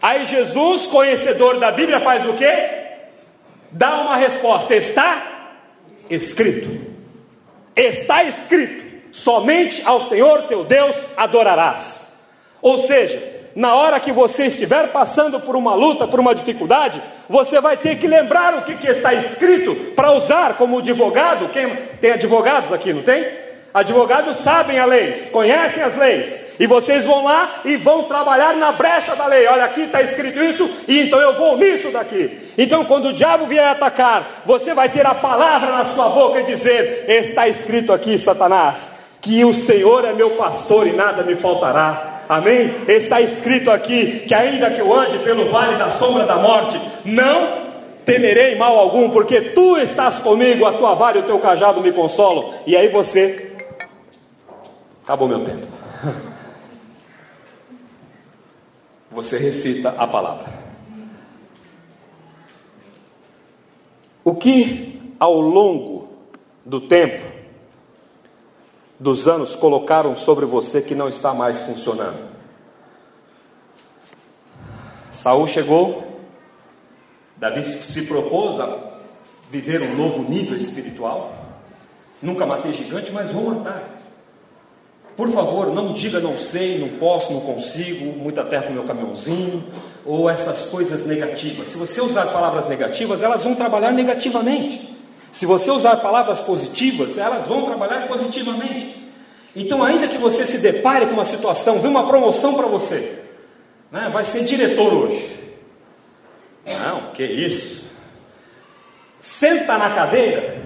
Aí Jesus, conhecedor da Bíblia, faz o quê? Dá uma resposta: está escrito. Está escrito: somente ao Senhor teu Deus adorarás. Ou seja, na hora que você estiver passando por uma luta, por uma dificuldade, você vai ter que lembrar o que, que está escrito para usar como advogado. Quem tem advogados aqui, não tem? Advogados sabem a lei, conhecem as leis, e vocês vão lá e vão trabalhar na brecha da lei. Olha, aqui está escrito isso, e então eu vou nisso daqui. Então, quando o diabo vier atacar, você vai ter a palavra na sua boca e dizer: Está escrito aqui, Satanás, que o Senhor é meu pastor e nada me faltará. Amém? Está escrito aqui que ainda que eu ande pelo vale da sombra da morte, não temerei mal algum, porque tu estás comigo, a tua vara e o teu cajado me consolam. E aí você acabou meu tempo. (laughs) Você recita a palavra. O que ao longo do tempo dos anos colocaram sobre você que não está mais funcionando. Saul chegou, Davi se propôs a viver um novo nível espiritual. Nunca matei gigante, mas vou matar. Por favor, não diga não sei, não posso, não consigo, muita terra no meu caminhãozinho, ou essas coisas negativas. Se você usar palavras negativas, elas vão trabalhar negativamente. Se você usar palavras positivas, elas vão trabalhar positivamente. Então, ainda que você se depare com uma situação, vê uma promoção para você, né? vai ser diretor hoje. Não, que isso? senta na cadeira,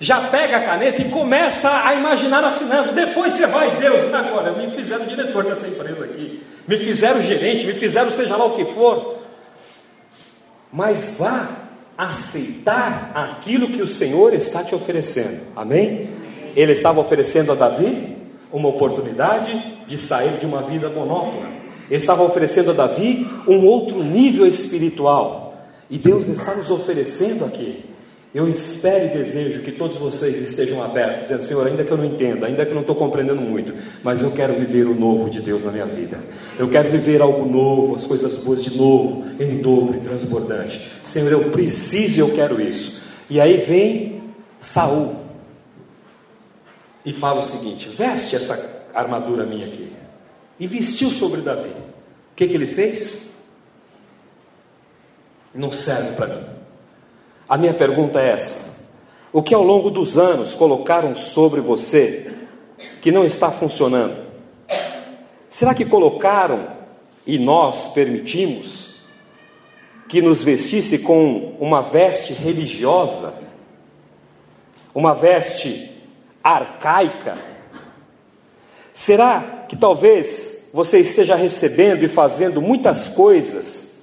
já pega a caneta e começa a imaginar assinando. Depois você vai, Deus, agora me fizeram diretor dessa empresa aqui, me fizeram gerente, me fizeram seja lá o que for. Mas vá aceitar aquilo que o Senhor está te oferecendo. Amém? Ele estava oferecendo a Davi uma oportunidade de sair de uma vida monótona. Ele estava oferecendo a Davi um outro nível espiritual. E Deus está nos oferecendo aqui eu espero e desejo que todos vocês estejam abertos, dizendo: Senhor, ainda que eu não entenda, ainda que eu não estou compreendendo muito, mas eu quero viver o novo de Deus na minha vida. Eu quero viver algo novo, as coisas boas de novo, em dobro e transbordante. Senhor, eu preciso e eu quero isso. E aí vem Saul e fala o seguinte: veste essa armadura minha aqui. E vestiu sobre Davi. O que, que ele fez? Não serve para mim. A minha pergunta é essa: o que ao longo dos anos colocaram sobre você que não está funcionando? Será que colocaram e nós permitimos que nos vestisse com uma veste religiosa, uma veste arcaica? Será que talvez você esteja recebendo e fazendo muitas coisas,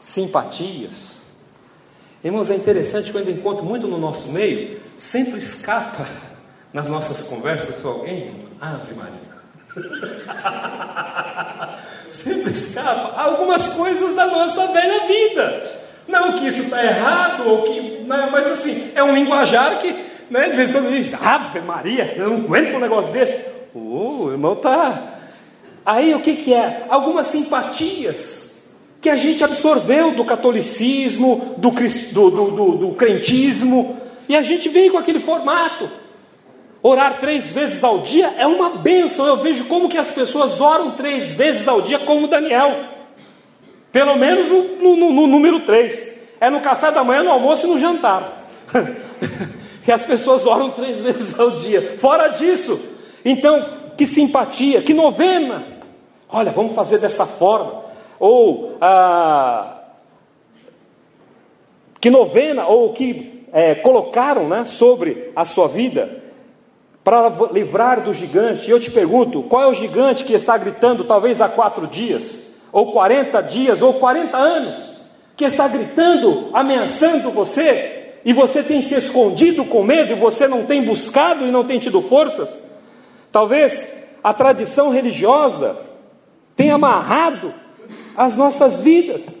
simpatias, Irmãos, é interessante quando eu encontro muito no nosso meio, sempre escapa (laughs) nas nossas conversas com alguém, Ave Maria. (laughs) sempre escapa algumas coisas da nossa velha vida. Não que isso está errado, ou que. Não, mas assim, é um linguajar que, né, de vez em quando diz, Ave Maria, eu não aguento um negócio desse. Oh, o irmão tá. Aí o que, que é? Algumas simpatias que a gente absorveu do catolicismo, do, do, do, do, crentismo, e a gente vem com aquele formato. Orar três vezes ao dia é uma bênção. Eu vejo como que as pessoas oram três vezes ao dia, como Daniel. Pelo menos no, no, no número três. É no café da manhã, no almoço e no jantar. (laughs) e as pessoas oram três vezes ao dia. Fora disso, então, que simpatia, que novena. Olha, vamos fazer dessa forma ou ah, que novena, ou que é, colocaram né, sobre a sua vida para livrar do gigante. Eu te pergunto: qual é o gigante que está gritando, talvez há quatro dias, ou 40 dias, ou 40 anos, que está gritando, ameaçando você, e você tem se escondido com medo, e você não tem buscado e não tem tido forças? Talvez a tradição religiosa tenha amarrado as nossas vidas.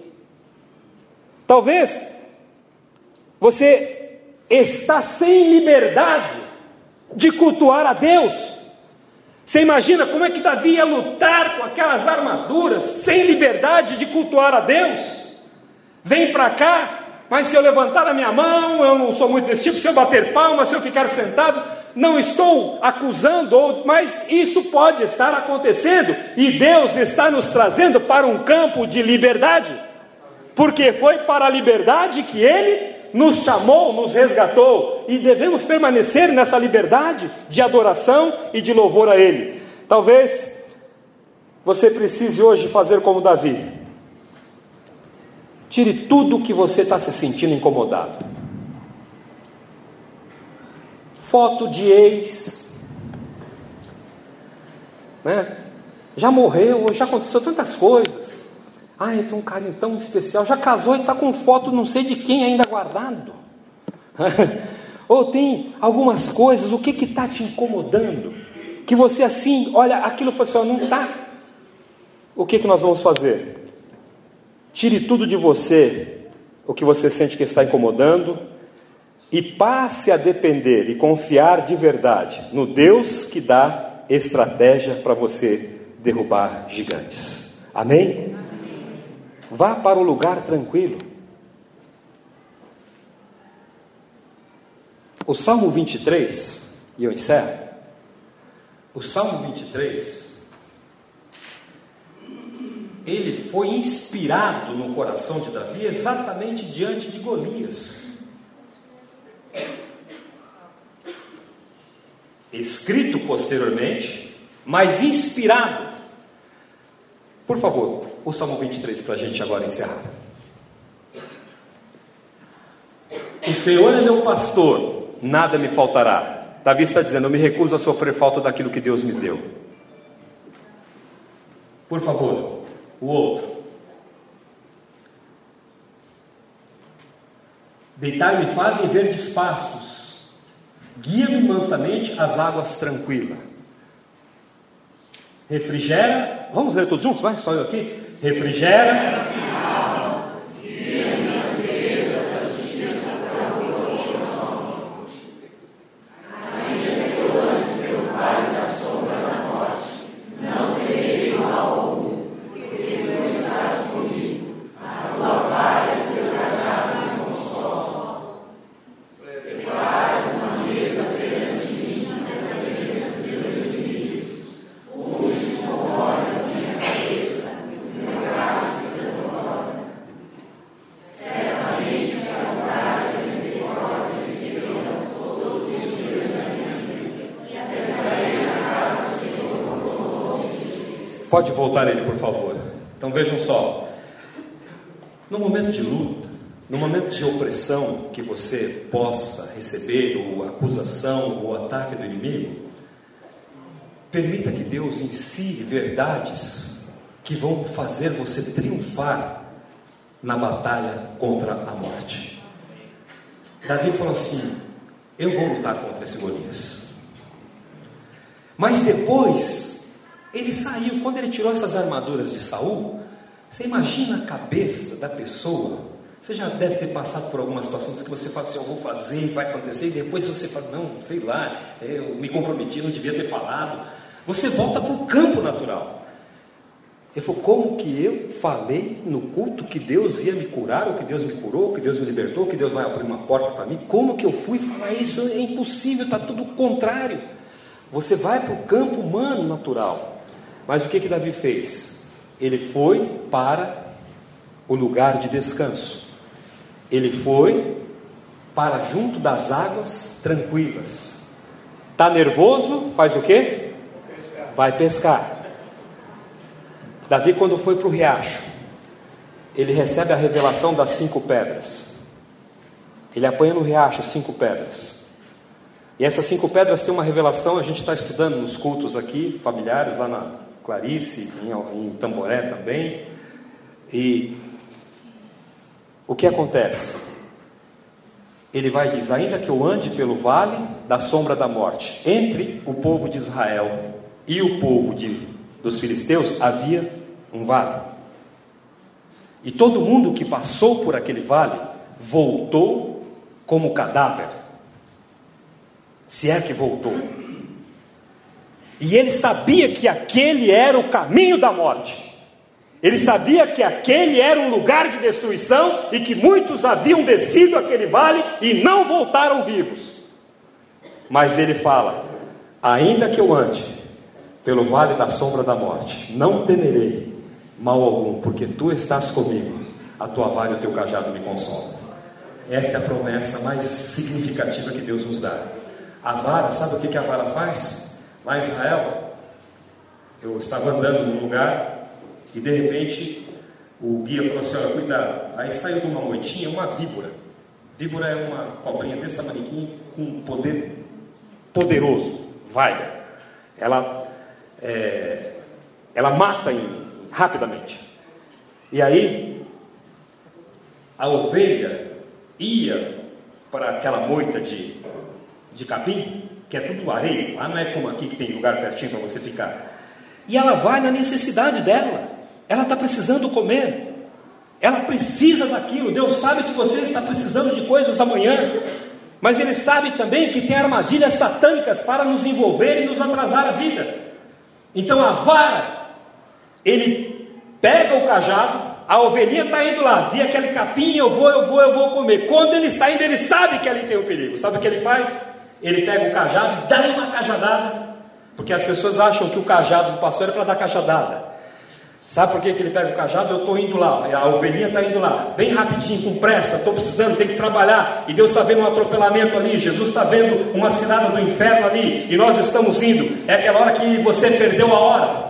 Talvez você está sem liberdade de cultuar a Deus. Você imagina como é que Davi ia lutar com aquelas armaduras, sem liberdade de cultuar a Deus? Vem para cá, mas se eu levantar a minha mão, eu não sou muito desse tipo, se eu bater palma, se eu ficar sentado, não estou acusando, mas isso pode estar acontecendo e Deus está nos trazendo para um campo de liberdade, porque foi para a liberdade que Ele nos chamou, nos resgatou e devemos permanecer nessa liberdade de adoração e de louvor a Ele. Talvez você precise hoje fazer como Davi. Tire tudo o que você está se sentindo incomodado foto de ex, né? já morreu, já aconteceu tantas coisas. Ah, tem um carinho tão especial, já casou e está com foto não sei de quem ainda guardado. (laughs) Ou tem algumas coisas, o que está te incomodando? Que você assim, olha, aquilo assim, não está. O que, que nós vamos fazer? Tire tudo de você, o que você sente que está incomodando, e passe a depender e confiar de verdade no Deus que dá estratégia para você derrubar gigantes. Amém? Vá para o lugar tranquilo. O Salmo 23, e eu encerro. O Salmo 23, ele foi inspirado no coração de Davi exatamente diante de Golias. Escrito posteriormente, mas inspirado. Por favor, o Salmo 23 para a gente agora encerrar. O Senhor é meu pastor, nada me faltará. Davi está dizendo: Eu me recuso a sofrer falta daquilo que Deus me deu. Por favor, o outro. Deitar-me fazem verdes pastos, guia-me mansamente às águas tranquilas. Refrigera, vamos ler todos juntos, vai, só eu aqui. Refrigera Pode voltar ele, por favor. Então vejam só. No momento de luta, no momento de opressão que você possa receber, ou acusação, ou ataque do inimigo, permita que Deus ensine verdades que vão fazer você triunfar na batalha contra a morte. Davi falou assim: Eu vou lutar contra esse Golias. Mas depois ele saiu, quando ele tirou essas armaduras de Saul, você imagina a cabeça da pessoa. Você já deve ter passado por algumas situações que você fala assim, eu vou fazer, vai acontecer, e depois você fala, não, sei lá, eu me comprometi, não devia ter falado. Você volta para o campo natural. Ele falou, como que eu falei no culto que Deus ia me curar, ou que Deus me curou, que Deus me libertou, que Deus vai abrir uma porta para mim? Como que eu fui falar isso? É impossível, está tudo contrário. Você vai para o campo humano natural. Mas o que que Davi fez? Ele foi para o lugar de descanso. Ele foi para junto das águas tranquilas. Tá nervoso? Faz o quê? Vai pescar. Davi quando foi para o riacho, ele recebe a revelação das cinco pedras. Ele apanha no riacho cinco pedras. E essas cinco pedras têm uma revelação, a gente está estudando nos cultos aqui, familiares, lá na, Clarice, em, em Tamboré também. E o que acontece? Ele vai dizer: ainda que eu ande pelo vale da sombra da morte, entre o povo de Israel e o povo de, dos filisteus havia um vale. E todo mundo que passou por aquele vale voltou como cadáver. Se é que voltou. E ele sabia que aquele era o caminho da morte. Ele sabia que aquele era um lugar de destruição e que muitos haviam descido aquele vale e não voltaram vivos. Mas ele fala: ainda que eu ande pelo vale da sombra da morte, não temerei mal algum, porque tu estás comigo, a tua vara e o teu cajado me consolam. Esta é a promessa mais significativa que Deus nos dá. A vara, sabe o que a vara faz? Lá em Israel, eu estava andando num lugar e de repente o guia falou assim: olha, cuidado. Aí saiu de uma moitinha uma víbora. Víbora é uma cobrinha desse tamanho com um poder poderoso, vai. Ela, é, ela mata em, rapidamente. E aí a ovelha ia para aquela moita de, de capim que é tudo areia, lá não é como aqui que tem lugar pertinho para você ficar. E ela vai na necessidade dela, ela está precisando comer, ela precisa daquilo. Deus sabe que você está precisando de coisas amanhã, mas Ele sabe também que tem armadilhas satânicas para nos envolver e nos atrasar a vida. Então a vara, ele pega o cajado, a ovelhinha está indo lá, via aquele capim, eu vou, eu vou, eu vou comer. Quando ele está indo, ele sabe que ali tem o perigo. Sabe o que ele faz? Ele pega o cajado e dá uma cajadada, porque as pessoas acham que o cajado do pastor é para dar cajadada. Sabe por que, que ele pega o cajado? Eu estou indo lá, a ovelhinha está indo lá, bem rapidinho, com pressa, estou precisando, tenho que trabalhar, e Deus está vendo um atropelamento ali, Jesus está vendo uma cidade do inferno ali, e nós estamos indo. É aquela hora que você perdeu a hora.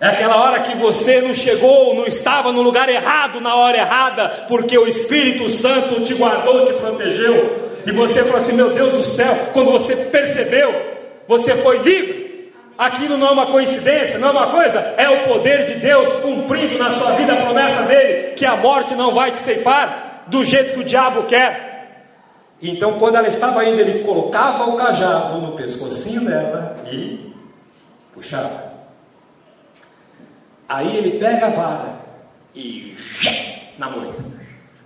É aquela hora que você não chegou, não estava no lugar errado na hora errada, porque o Espírito Santo te guardou, te protegeu. E você falou assim: Meu Deus do céu, quando você percebeu, você foi livre. Aquilo não é uma coincidência, não é uma coisa, é o poder de Deus cumprindo na sua vida a promessa dele, que a morte não vai te ceifar do jeito que o diabo quer. Então, quando ela estava indo, ele colocava o cajado no pescocinho dela e puxava. Aí ele pega a vara e na moita.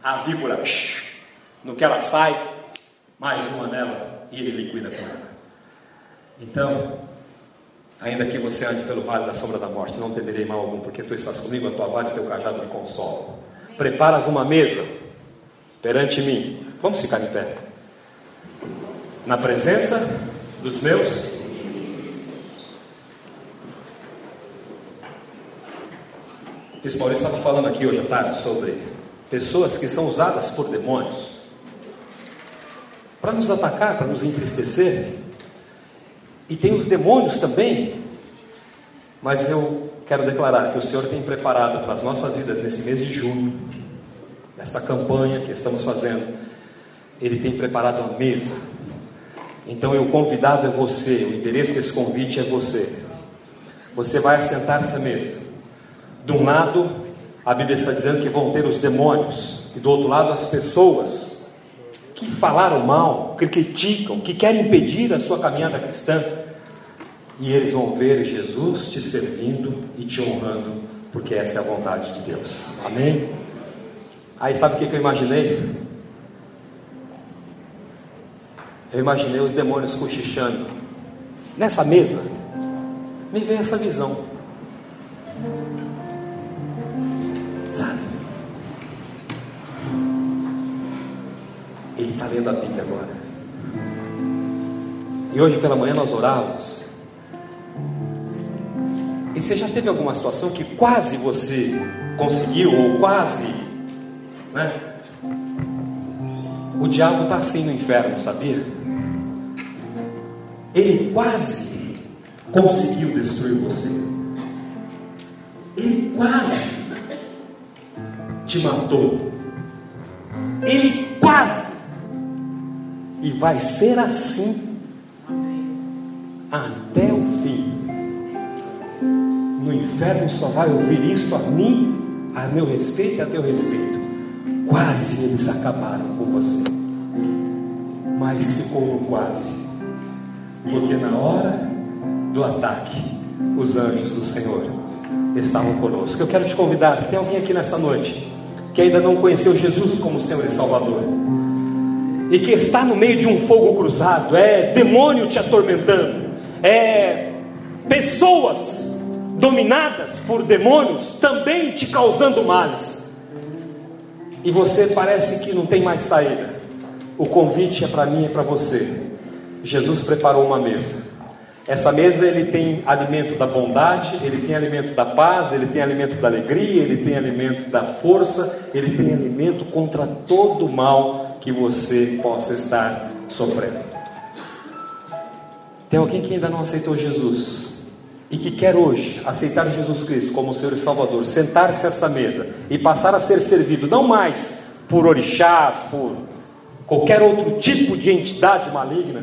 A víbora, no que ela sai, mais uma nela e ele liquida com ela. Então, ainda que você ande pelo vale da sombra da morte, não temerei mal algum, porque tu estás comigo, a tua vara e o teu cajado me consolam. Preparas uma mesa perante mim. Vamos ficar em pé. Na presença dos meus Bispo Maurício estava falando aqui hoje à tarde sobre pessoas que são usadas por demônios para nos atacar, para nos entristecer. E tem os demônios também. Mas eu quero declarar que o Senhor tem preparado para as nossas vidas nesse mês de junho, nesta campanha que estamos fazendo, Ele tem preparado a mesa. Então, o convidado é você, o endereço desse convite é você. Você vai assentar essa mesa. De um lado, a Bíblia está dizendo que vão ter os demônios, e do outro lado, as pessoas que falaram mal, que criticam, que querem impedir a sua caminhada cristã. E eles vão ver Jesus te servindo e te honrando, porque essa é a vontade de Deus. Amém? Aí sabe o que eu imaginei? Eu imaginei os demônios cochichando. Nessa mesa, me veio essa visão. Lendo a Bíblia agora. E hoje pela manhã nós orávamos. E você já teve alguma situação que quase você conseguiu, ou quase, né? O diabo está assim no inferno, sabia? Ele quase conseguiu destruir você. Ele quase te matou. Ele quase e vai ser assim até o fim. No inferno só vai ouvir isso a mim, a meu respeito e a teu respeito. Quase eles acabaram com você, mas ficou no quase, porque na hora do ataque, os anjos do Senhor estavam conosco. Eu quero te convidar, tem alguém aqui nesta noite que ainda não conheceu Jesus como Senhor e Salvador e que está no meio de um fogo cruzado, é demônio te atormentando, é pessoas dominadas por demônios também te causando males, e você parece que não tem mais saída. O convite é para mim e é para você. Jesus preparou uma mesa. Essa mesa ele tem alimento da bondade, ele tem alimento da paz, ele tem alimento da alegria, ele tem alimento da força, ele tem alimento contra todo o mal que você possa estar sofrendo. Tem alguém que ainda não aceitou Jesus e que quer hoje aceitar Jesus Cristo como Senhor e Salvador, sentar-se a essa mesa e passar a ser servido não mais por orixás, por qualquer outro tipo de entidade maligna,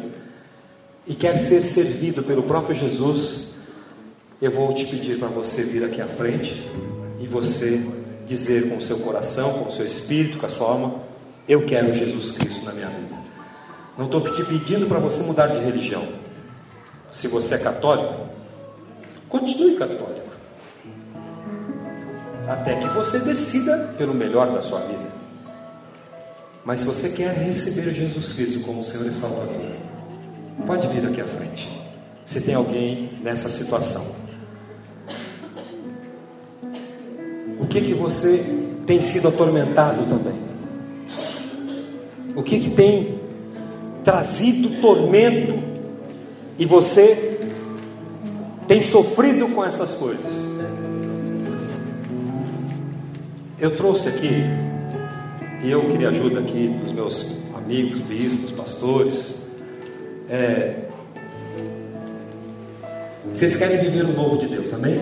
e quer ser servido pelo próprio Jesus, eu vou te pedir para você vir aqui à frente e você dizer com o seu coração, com o seu espírito, com a sua alma: eu quero Jesus Cristo na minha vida. Não estou te pedindo para você mudar de religião. Se você é católico, continue católico. Até que você decida pelo melhor da sua vida. Mas se você quer receber Jesus Cristo como Senhor e Salvador, pode vir aqui à frente. Se tem alguém nessa situação. O que que você tem sido atormentado também? O que, que tem trazido tormento e você tem sofrido com essas coisas? Eu trouxe aqui, e eu queria ajuda aqui dos meus amigos, bispos, pastores. É, vocês querem viver o novo de Deus, amém?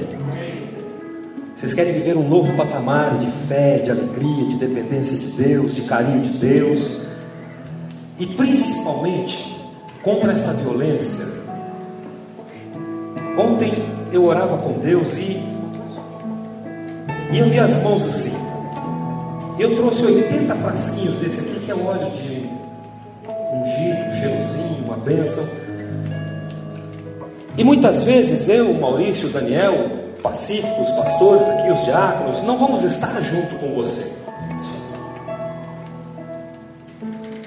Vocês querem viver um novo patamar de fé, de alegria, de dependência de Deus, de carinho de Deus, e principalmente contra esta violência. Ontem eu orava com Deus e, e eu vi as mãos assim. Eu trouxe 80 frasquinhos desse aqui, que é óleo de bênção. E muitas vezes eu, Maurício, Daniel, Pacífico, os pastores aqui, os diáconos, não vamos estar junto com você.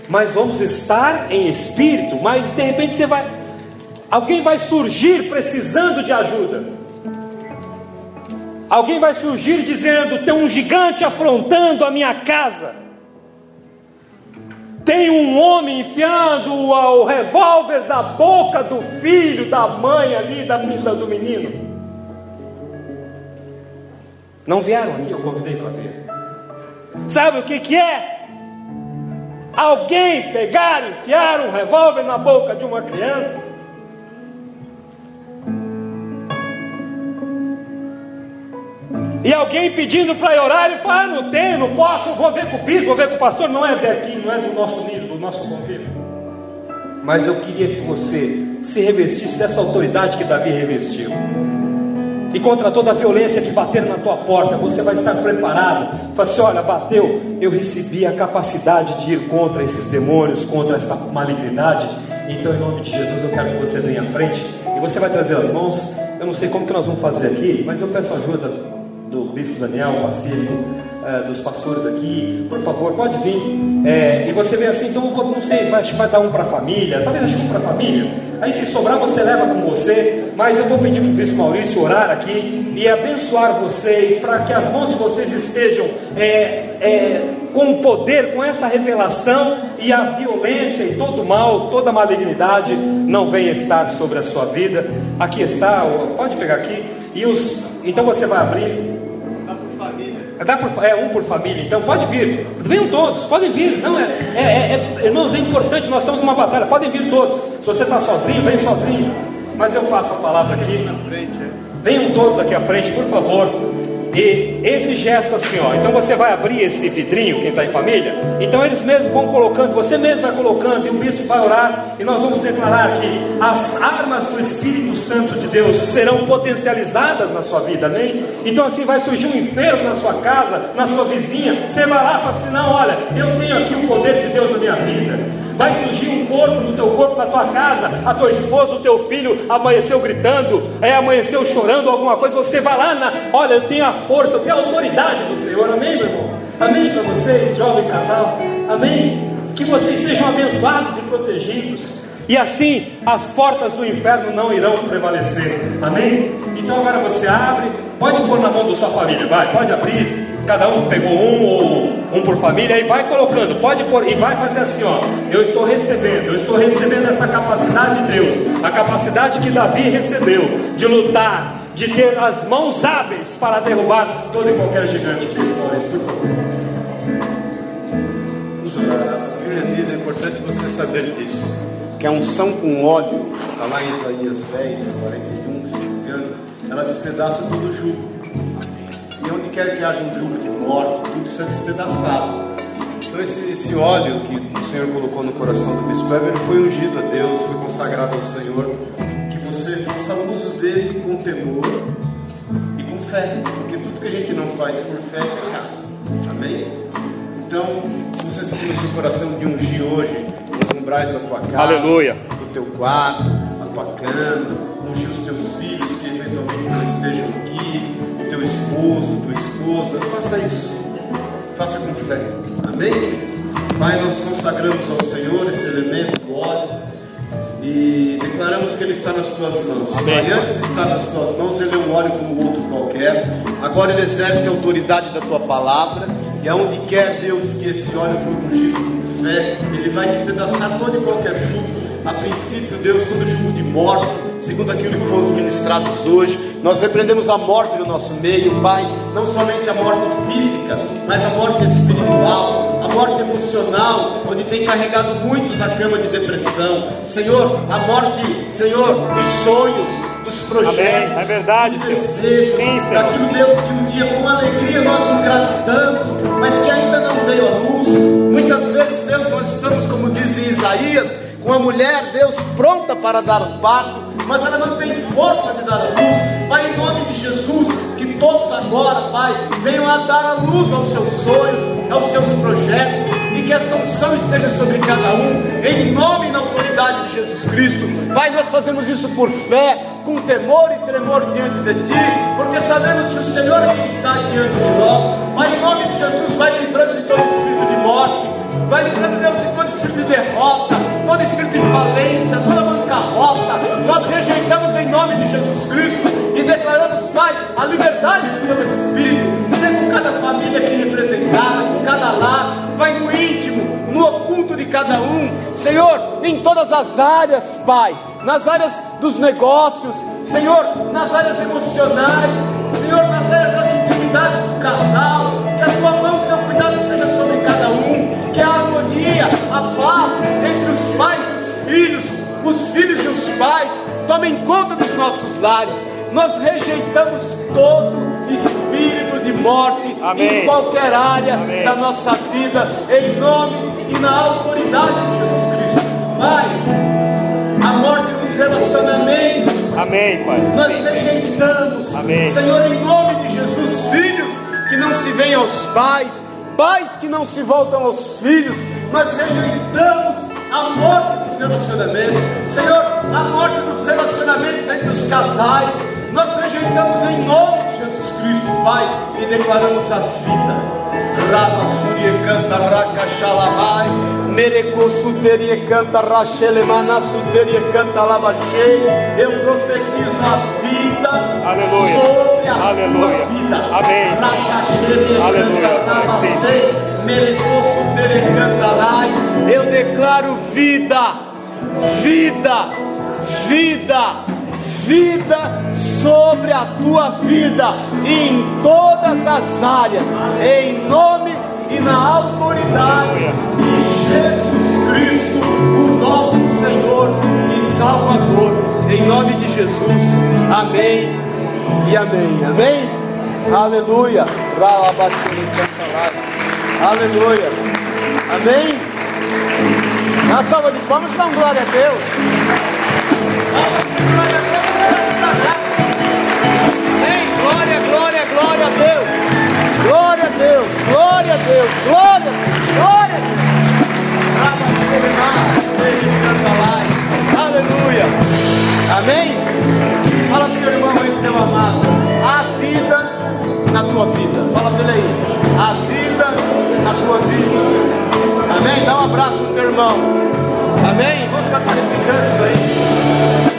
Mas vamos estar em espírito, mas de repente você vai. Alguém vai surgir precisando de ajuda. Alguém vai surgir dizendo: tem um gigante afrontando a minha casa. Tem um homem enfiando o revólver da boca do filho, da mãe ali, da, do menino. Não vieram aqui, eu convidei para ver. Sabe o que, que é? Alguém pegar enfiar um revólver na boca de uma criança E alguém pedindo para orar, ele fala: ah, não tenho, não posso, vou ver com o bispo, vou ver com o pastor. Não é daqui, não é do nosso nível, do nosso convívio. Mas eu queria que você se revestisse dessa autoridade que Davi revestiu. E contra toda a violência que bater na tua porta, você vai estar preparado. Fala assim: olha, bateu, eu recebi a capacidade de ir contra esses demônios, contra esta malignidade. Então, em nome de Jesus, eu quero que você venha à frente e você vai trazer as mãos. Eu não sei como que nós vamos fazer aqui, mas eu peço ajuda do Bispo Daniel Pacífico, é, dos pastores aqui, por favor, pode vir. É, e você vê assim, então vou, não sei, vai, vai dar um para a família, talvez acho um para a família. Aí se sobrar você leva com você, mas eu vou pedir para o Bispo Maurício orar aqui e abençoar vocês, para que as mãos de vocês estejam é, é, com poder, com essa revelação e a violência e todo mal, toda malignidade não venha estar sobre a sua vida. Aqui está, pode pegar aqui. E os, então você vai abrir por, é um por família, então pode vir. Venham todos, podem vir. Não, é, é, é, é, irmãos, é importante, nós estamos numa batalha, podem vir todos. Se você está sozinho, vem sozinho. Mas eu passo a palavra aqui. Venham todos aqui à frente, por favor. E esse gesto assim, ó. Então você vai abrir esse vidrinho, quem está em família. Então eles mesmos vão colocando, você mesmo vai colocando, e o bispo vai orar. E nós vamos declarar que as armas do Espírito Santo de Deus serão potencializadas na sua vida, amém? Então assim vai surgir um enfermo na sua casa, na sua vizinha. Você vai lá e fala assim: não, olha, eu tenho aqui o poder de Deus na minha vida. Vai surgir um corpo no teu corpo, na tua casa, a tua esposa, o teu filho amanheceu gritando, é, amanheceu chorando alguma coisa. Você vai lá, na, olha, eu tenho a força, eu tenho a autoridade do Senhor, amém, meu irmão? Amém para vocês, jovem casal, amém? Que vocês sejam abençoados e protegidos. E assim as portas do inferno não irão prevalecer. Amém? Então agora você abre, pode pôr na mão da sua família, vai, pode abrir. Cada um pegou um ou um por família e vai colocando, pode pôr e vai fazer assim, ó. Eu estou recebendo, eu estou recebendo essa capacidade de Deus, a capacidade que Davi recebeu de lutar, de ter as mãos hábeis para derrubar todo e qualquer gigante. Pessoas, por favor. A Bíblia diz, é importante você saber disso, que a unção com óleo, está lá em Isaías 10, 41, se não me engano, ela despedaça todo o jugo. E onde quer que haja um jugo de morte, tudo isso é despedaçado. Então esse, esse óleo que o Senhor colocou no coração do bispo Weber foi ungido a Deus, foi consagrado ao Senhor. Que você faça uso dele com temor e com fé. Porque tudo que a gente não faz por fé é pecado. Amém? Então, se você sentir no seu coração de ungir hoje umbrais da tua casa, Aleluia. do teu quarto, a tua cama, ungir os teus filhos que eventualmente não estejam aqui, teu esposo, tua esposa, faça isso. Faça com fé. Amém? Pai, nós consagramos ao Senhor esse elemento do óleo e declaramos que ele está nas tuas mãos. Amém. Pai, antes de estar nas tuas mãos, ele é um óleo como outro qualquer. Agora ele exerce a autoridade da tua palavra. E aonde quer Deus que esse óleo for ungido fé, ele vai despedaçar todo e qualquer jugo. A princípio, Deus, todo jugo de morte, segundo aquilo que fomos ministrados hoje. Nós repreendemos a morte no nosso meio, Pai, não somente a morte física, mas a morte espiritual, a morte emocional, onde tem carregado muitos a cama de depressão. Senhor, a morte, Senhor, dos sonhos, dos projetos, Amém. É verdade, dos desejos, Sim, Senhor. daquilo, Deus, que um dia com alegria nós engratidamos, mas que ainda não veio à luz. Muitas vezes, Deus, nós estamos, como diz Isaías, com a mulher, Deus, pronta para dar um parto, mas ela não tem força de dar a luz. Pai, em nome de Jesus, que todos agora, Pai, venham a dar a luz aos seus sonhos, aos seus projetos, e que esta unção esteja sobre cada um, em nome e na autoridade de Jesus Cristo. Pai, nós fazemos isso por fé, com temor e tremor diante de Ti, porque sabemos que o Senhor é quem está diante de nós. Pai, em nome de Jesus, vai livrando vai livrando, Deus, de todo espírito de derrota, todo espírito de falência, toda bancarrota. Nós rejeitamos em nome de Jesus Cristo e declaramos, Pai, a liberdade de todo espírito, ser com cada família aqui representada, com cada lar, vai no íntimo, no oculto de cada um, Senhor, em todas as áreas, Pai, nas áreas dos negócios, Senhor, nas áreas emocionais, Senhor, nas áreas das intimidades do casal, que a tua mão, teu cuidado nossos lares. Nós rejeitamos todo espírito de morte Amém. em qualquer área Amém. da nossa vida, em nome e na autoridade de Jesus Cristo. Pai, a morte nos relacionamentos, Amém, Pai. nós rejeitamos, Amém. Senhor, em nome de Jesus, filhos que não se veem aos pais, pais que não se voltam aos filhos, nós rejeitamos a morte dos relacionamentos, Senhor, a morte dos relacionamentos entre os casais, nós rejeitamos em nome de Jesus Cristo, Pai, e declaramos a vida. Rama Surya canta Raka Shalamai, Mereco Suteria canta Rachelemana Suteria canta Labachei. Eu profetizo a vida Aleluia. Aleluia. Amém. Aleluia. Sim. Eu declaro vida, vida, vida, vida sobre a tua vida em todas as áreas, em nome e na autoridade de Jesus Cristo, o nosso Senhor e Salvador, em nome de Jesus, amém e amém, amém, aleluia, aleluia, amém. Na salva de palmas, dá glória a Deus. Glória a Deus. Amém. Glória, glória, glória a Deus. Glória a Deus, glória a Deus, glória a Deus, glória a Deus. Aleluia. Amém? Fala pro teu irmão aí, pro teu amado. A vida na tua vida. Fala pra ele aí. A vida na tua vida. Amém? Dá um abraço pro teu irmão. Amém? Vamos cantar esse canto aí.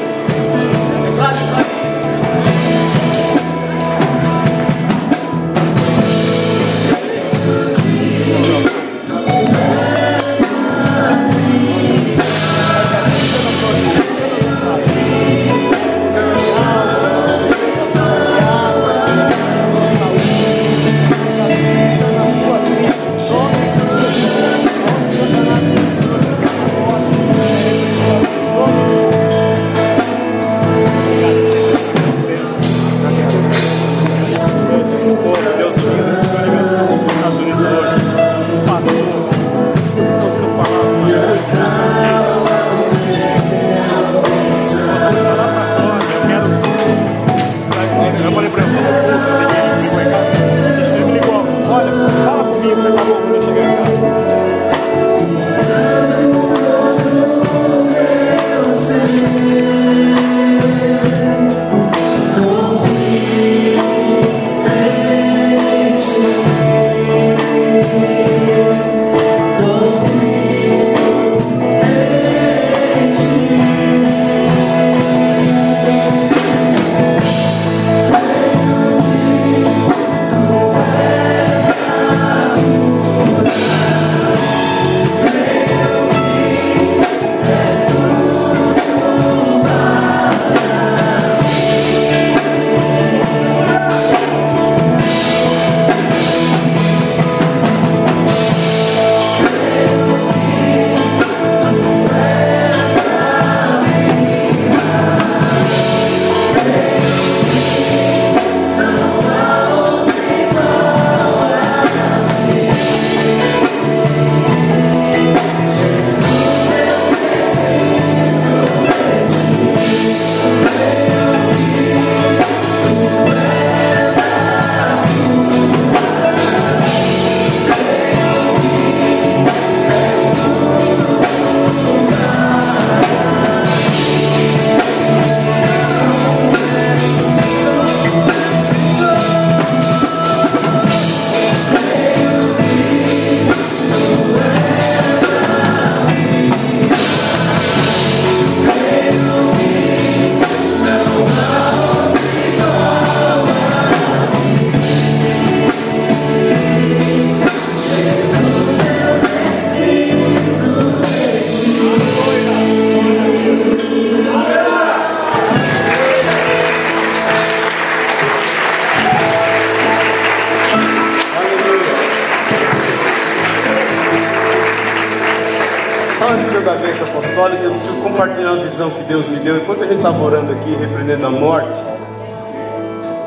A gente estava orando aqui, repreendendo a morte,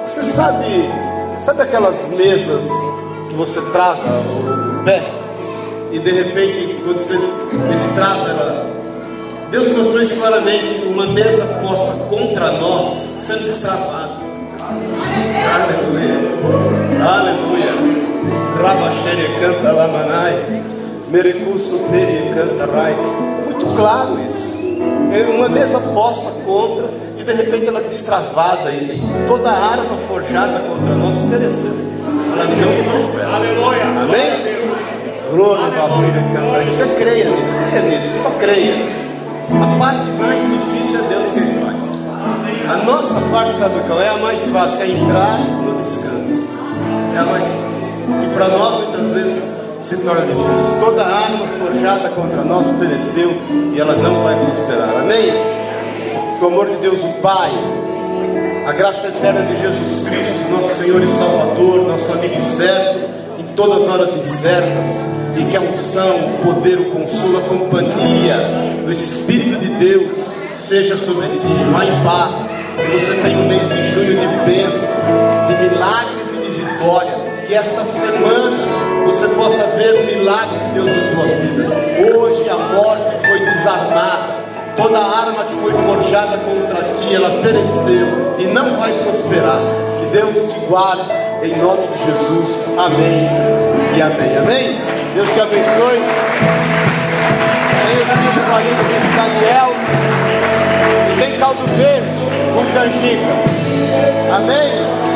você sabe, sabe aquelas mesas que você trava o pé e de repente, quando você destrava ela, Deus mostrou isso claramente, uma mesa posta contra nós, sendo destravada. Aleluia. Aleluia. Rabachere canta lamanai. Merecuso tere canta rai. Muito claro mesa posta contra e de repente ela destravada e toda a arma forjada contra nós pereceu. Ela não prospera. Aleluia. Amém? Glória a Deus. Você creia nisso, creia nisso, só creia. A parte mais difícil é Deus que Ele faz. A nossa parte, sabe qual é? A mais fácil, é entrar no descanso. É a mais fácil. E para nós, muitas vezes, se torna difícil. Toda arma forjada contra nós pereceu e ela não vai prosperar. Amém? Com o amor de Deus, o Pai, a graça eterna de Jesus Cristo, nosso Senhor e Salvador, nosso amigo certo, em todas as horas incertas e que a unção, o poder, o consolo, a companhia do Espírito de Deus seja sobre ti. Vá em paz. Que você tenha um mês de junho de bênção, de milagres e de vitória. Que esta semana você possa ver o milagre de Deus na tua vida. Hoje a morte foi desarmada. Toda arma que foi forjada contra ti, ela pereceu e não vai prosperar. Que Deus te guarde em nome de Jesus. Amém e amém. Amém. Deus te abençoe. Tem o Espírito Marinho do Daniel. E tem caldo verde com canjica. Amém?